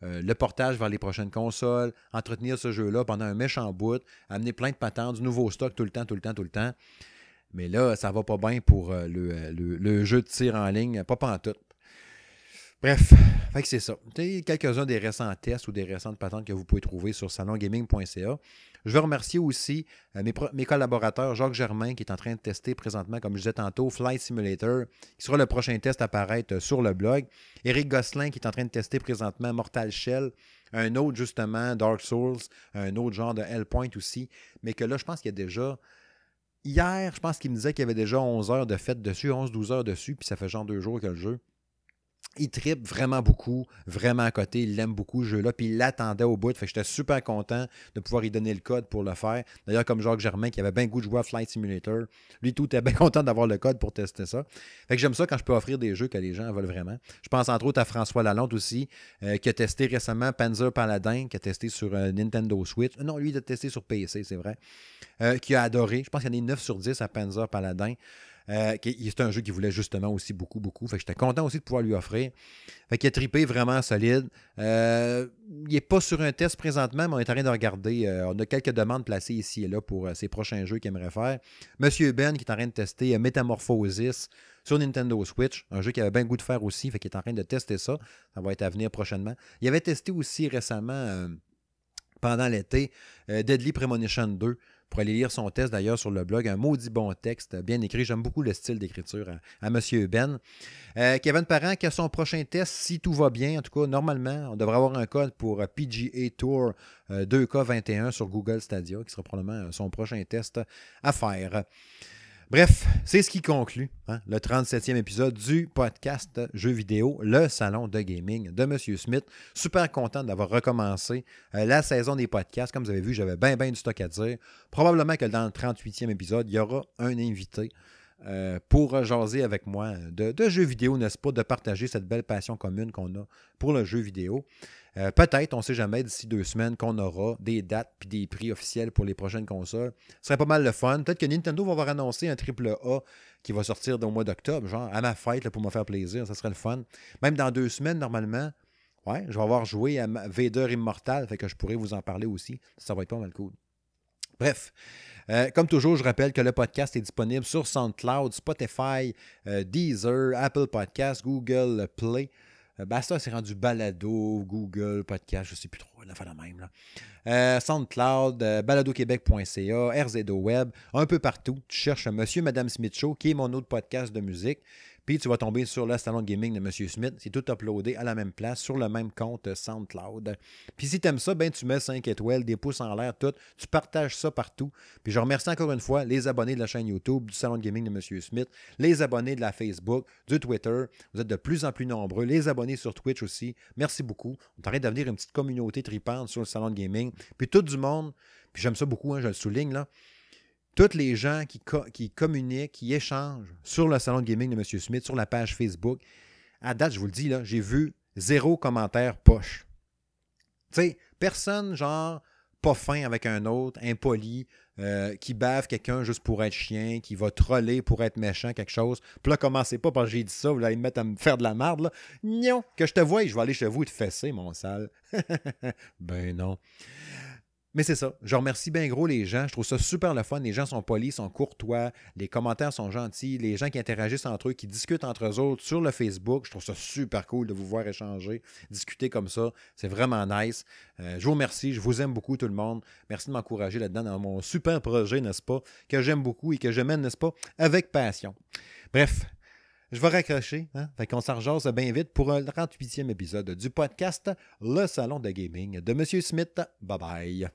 euh, le portage vers les prochaines consoles, entretenir ce jeu-là pendant un méchant bout, amener plein de patentes, du nouveau stock tout le temps, tout le temps, tout le temps. Mais là, ça va pas bien pour le, le, jeu de tir en ligne, pas pas Bref, c'est ça. Quelques-uns des récents tests ou des récentes patentes que vous pouvez trouver sur salongaming.ca. Je veux remercier aussi euh, mes, collaborateurs, Jacques Germain, qui est en train de tester présentement, comme je disais tantôt, Flight Simulator, qui sera le prochain test à apparaître sur le blog. Éric Gosselin, qui est en train de tester présentement Mortal Shell. Un autre, justement, Dark Souls. Un autre genre de Hellpoint aussi. Mais que là, je pense qu'il y a déjà. Hier, je pense qu'il me disait qu'il y avait déjà 11 heures de fête dessus, 11-12 heures dessus, puis ça fait genre deux jours que le jeu il tripe vraiment beaucoup, vraiment à côté. Il l'aime beaucoup, ce jeu-là. Puis il l'attendait au bout. Fait que j'étais super content de pouvoir lui donner le code pour le faire. D'ailleurs, comme Jacques Germain, qui avait bien goût de jouer à Flight Simulator, lui, tout était bien content d'avoir le code pour tester ça. Fait que j'aime ça quand je peux offrir des jeux que les gens veulent vraiment. Je pense entre autres à François Lalonde aussi, euh, qui a testé récemment Panzer Paladin, qui a testé sur euh, Nintendo Switch. Non, lui, il a testé sur PC, c'est vrai. Euh, qui a adoré. Je pense qu'il y en a 9 sur 10 à Panzer Paladin. Euh, c'est un jeu qu'il voulait justement aussi beaucoup, beaucoup. Fait j'étais content aussi de pouvoir lui offrir. Fait qu'il a tripé vraiment solide. Euh, il n'est pas sur un test présentement, mais on est en train de regarder. Euh, on a quelques demandes placées ici et là pour ses prochains jeux qu'il aimerait faire. Monsieur Ben qui est en train de tester Metamorphosis sur Nintendo Switch, un jeu qu'il avait bien goût de faire aussi, fait est en train de tester ça. Ça va être à venir prochainement. Il avait testé aussi récemment pendant l'été. Deadly Premonition 2 pour aller lire son test d'ailleurs sur le blog. Un maudit bon texte, bien écrit. J'aime beaucoup le style d'écriture à, M. Ben. Kevin Parent qui a son prochain test, si tout va bien, en tout cas, normalement, on devrait avoir un code pour PGA Tour 2K21 sur Google Stadia, qui sera probablement son prochain test à faire. Bref, c'est ce qui conclut hein, le 37e épisode du podcast Jeux vidéo, le salon de gaming de M. Smith. Super content d'avoir recommencé euh, la saison des podcasts. Comme vous avez vu, j'avais bien, bien du stock à dire. Probablement que dans le 38e épisode, il y aura un invité. Euh, pour jaser avec moi de, de jeux vidéo, n'est-ce pas, de partager cette belle passion commune qu'on a pour le jeu vidéo. Euh, peut-être, on ne sait jamais, d'ici deux semaines, qu'on aura des dates et des prix officiels pour les prochaines consoles. Ce serait pas mal le fun. Peut-être que Nintendo va avoir annoncé un triple A qui va sortir au mois d'octobre, genre à ma fête pour me faire plaisir. Ça serait le fun. Même dans deux semaines, normalement, ouais, je vais avoir joué à Vader Immortal, fait que je pourrais vous en parler aussi. Ça va être pas mal cool. Bref, euh, comme toujours, je rappelle que le podcast est disponible sur SoundCloud, Spotify, euh, Deezer, Apple Podcasts, Google Play. Euh, Basta c'est rendu balado, Google, podcast, je ne sais plus trop, la fin la même. Là. Euh, SoundCloud, euh, baladoquebec.ca, RZO Web, un peu partout. Tu cherches Monsieur Madame Smith Show, qui est mon autre podcast de musique. Puis tu vas tomber sur le salon de gaming de M. Smith. C'est tout uploadé à la même place, sur le même compte SoundCloud. Puis si tu aimes ça, ben tu mets 5 étoiles, des pouces en l'air, tout. Tu partages ça partout. Puis je remercie encore une fois les abonnés de la chaîne YouTube du salon de gaming de M. Smith, les abonnés de la Facebook, du Twitter. Vous êtes de plus en plus nombreux. Les abonnés sur Twitch aussi. Merci beaucoup. On t'arrête de devenir une petite communauté tripante sur le salon de gaming. Puis tout du monde, puis j'aime ça beaucoup, hein, je le souligne là tous les gens qui, communiquent, qui échangent sur le salon de gaming de M. Smith, sur la page Facebook, à date, je vous le dis, là, j'ai vu zéro commentaire poche. Tu sais, personne, genre, pas fin avec un autre, impoli, euh, qui bave quelqu'un juste pour être chien, qui va troller pour être méchant, quelque chose. Puis là, commencez pas parce que j'ai dit ça, vous allez me mettre à me faire de la merde, là. Non, que je te vois, je vais aller chez vous et te fesser, mon sale. ben non. Mais c'est ça. Je remercie bien gros les gens. Je trouve ça super le fun. Les gens sont polis, sont courtois. Les commentaires sont gentils. Les gens qui interagissent entre eux, qui discutent entre eux autres sur le Facebook. Je trouve ça super cool de vous voir échanger, discuter comme ça. C'est vraiment nice. Euh, je vous remercie. Je vous aime beaucoup, tout le monde. Merci de m'encourager là-dedans dans mon super projet, n'est-ce pas? Que j'aime beaucoup et que je mène, n'est-ce pas? Avec passion. Bref, je vais raccrocher. Hein? Fait qu'on s'en bien vite pour un 38e épisode du podcast Le Salon de Gaming de M. Smith. Bye bye.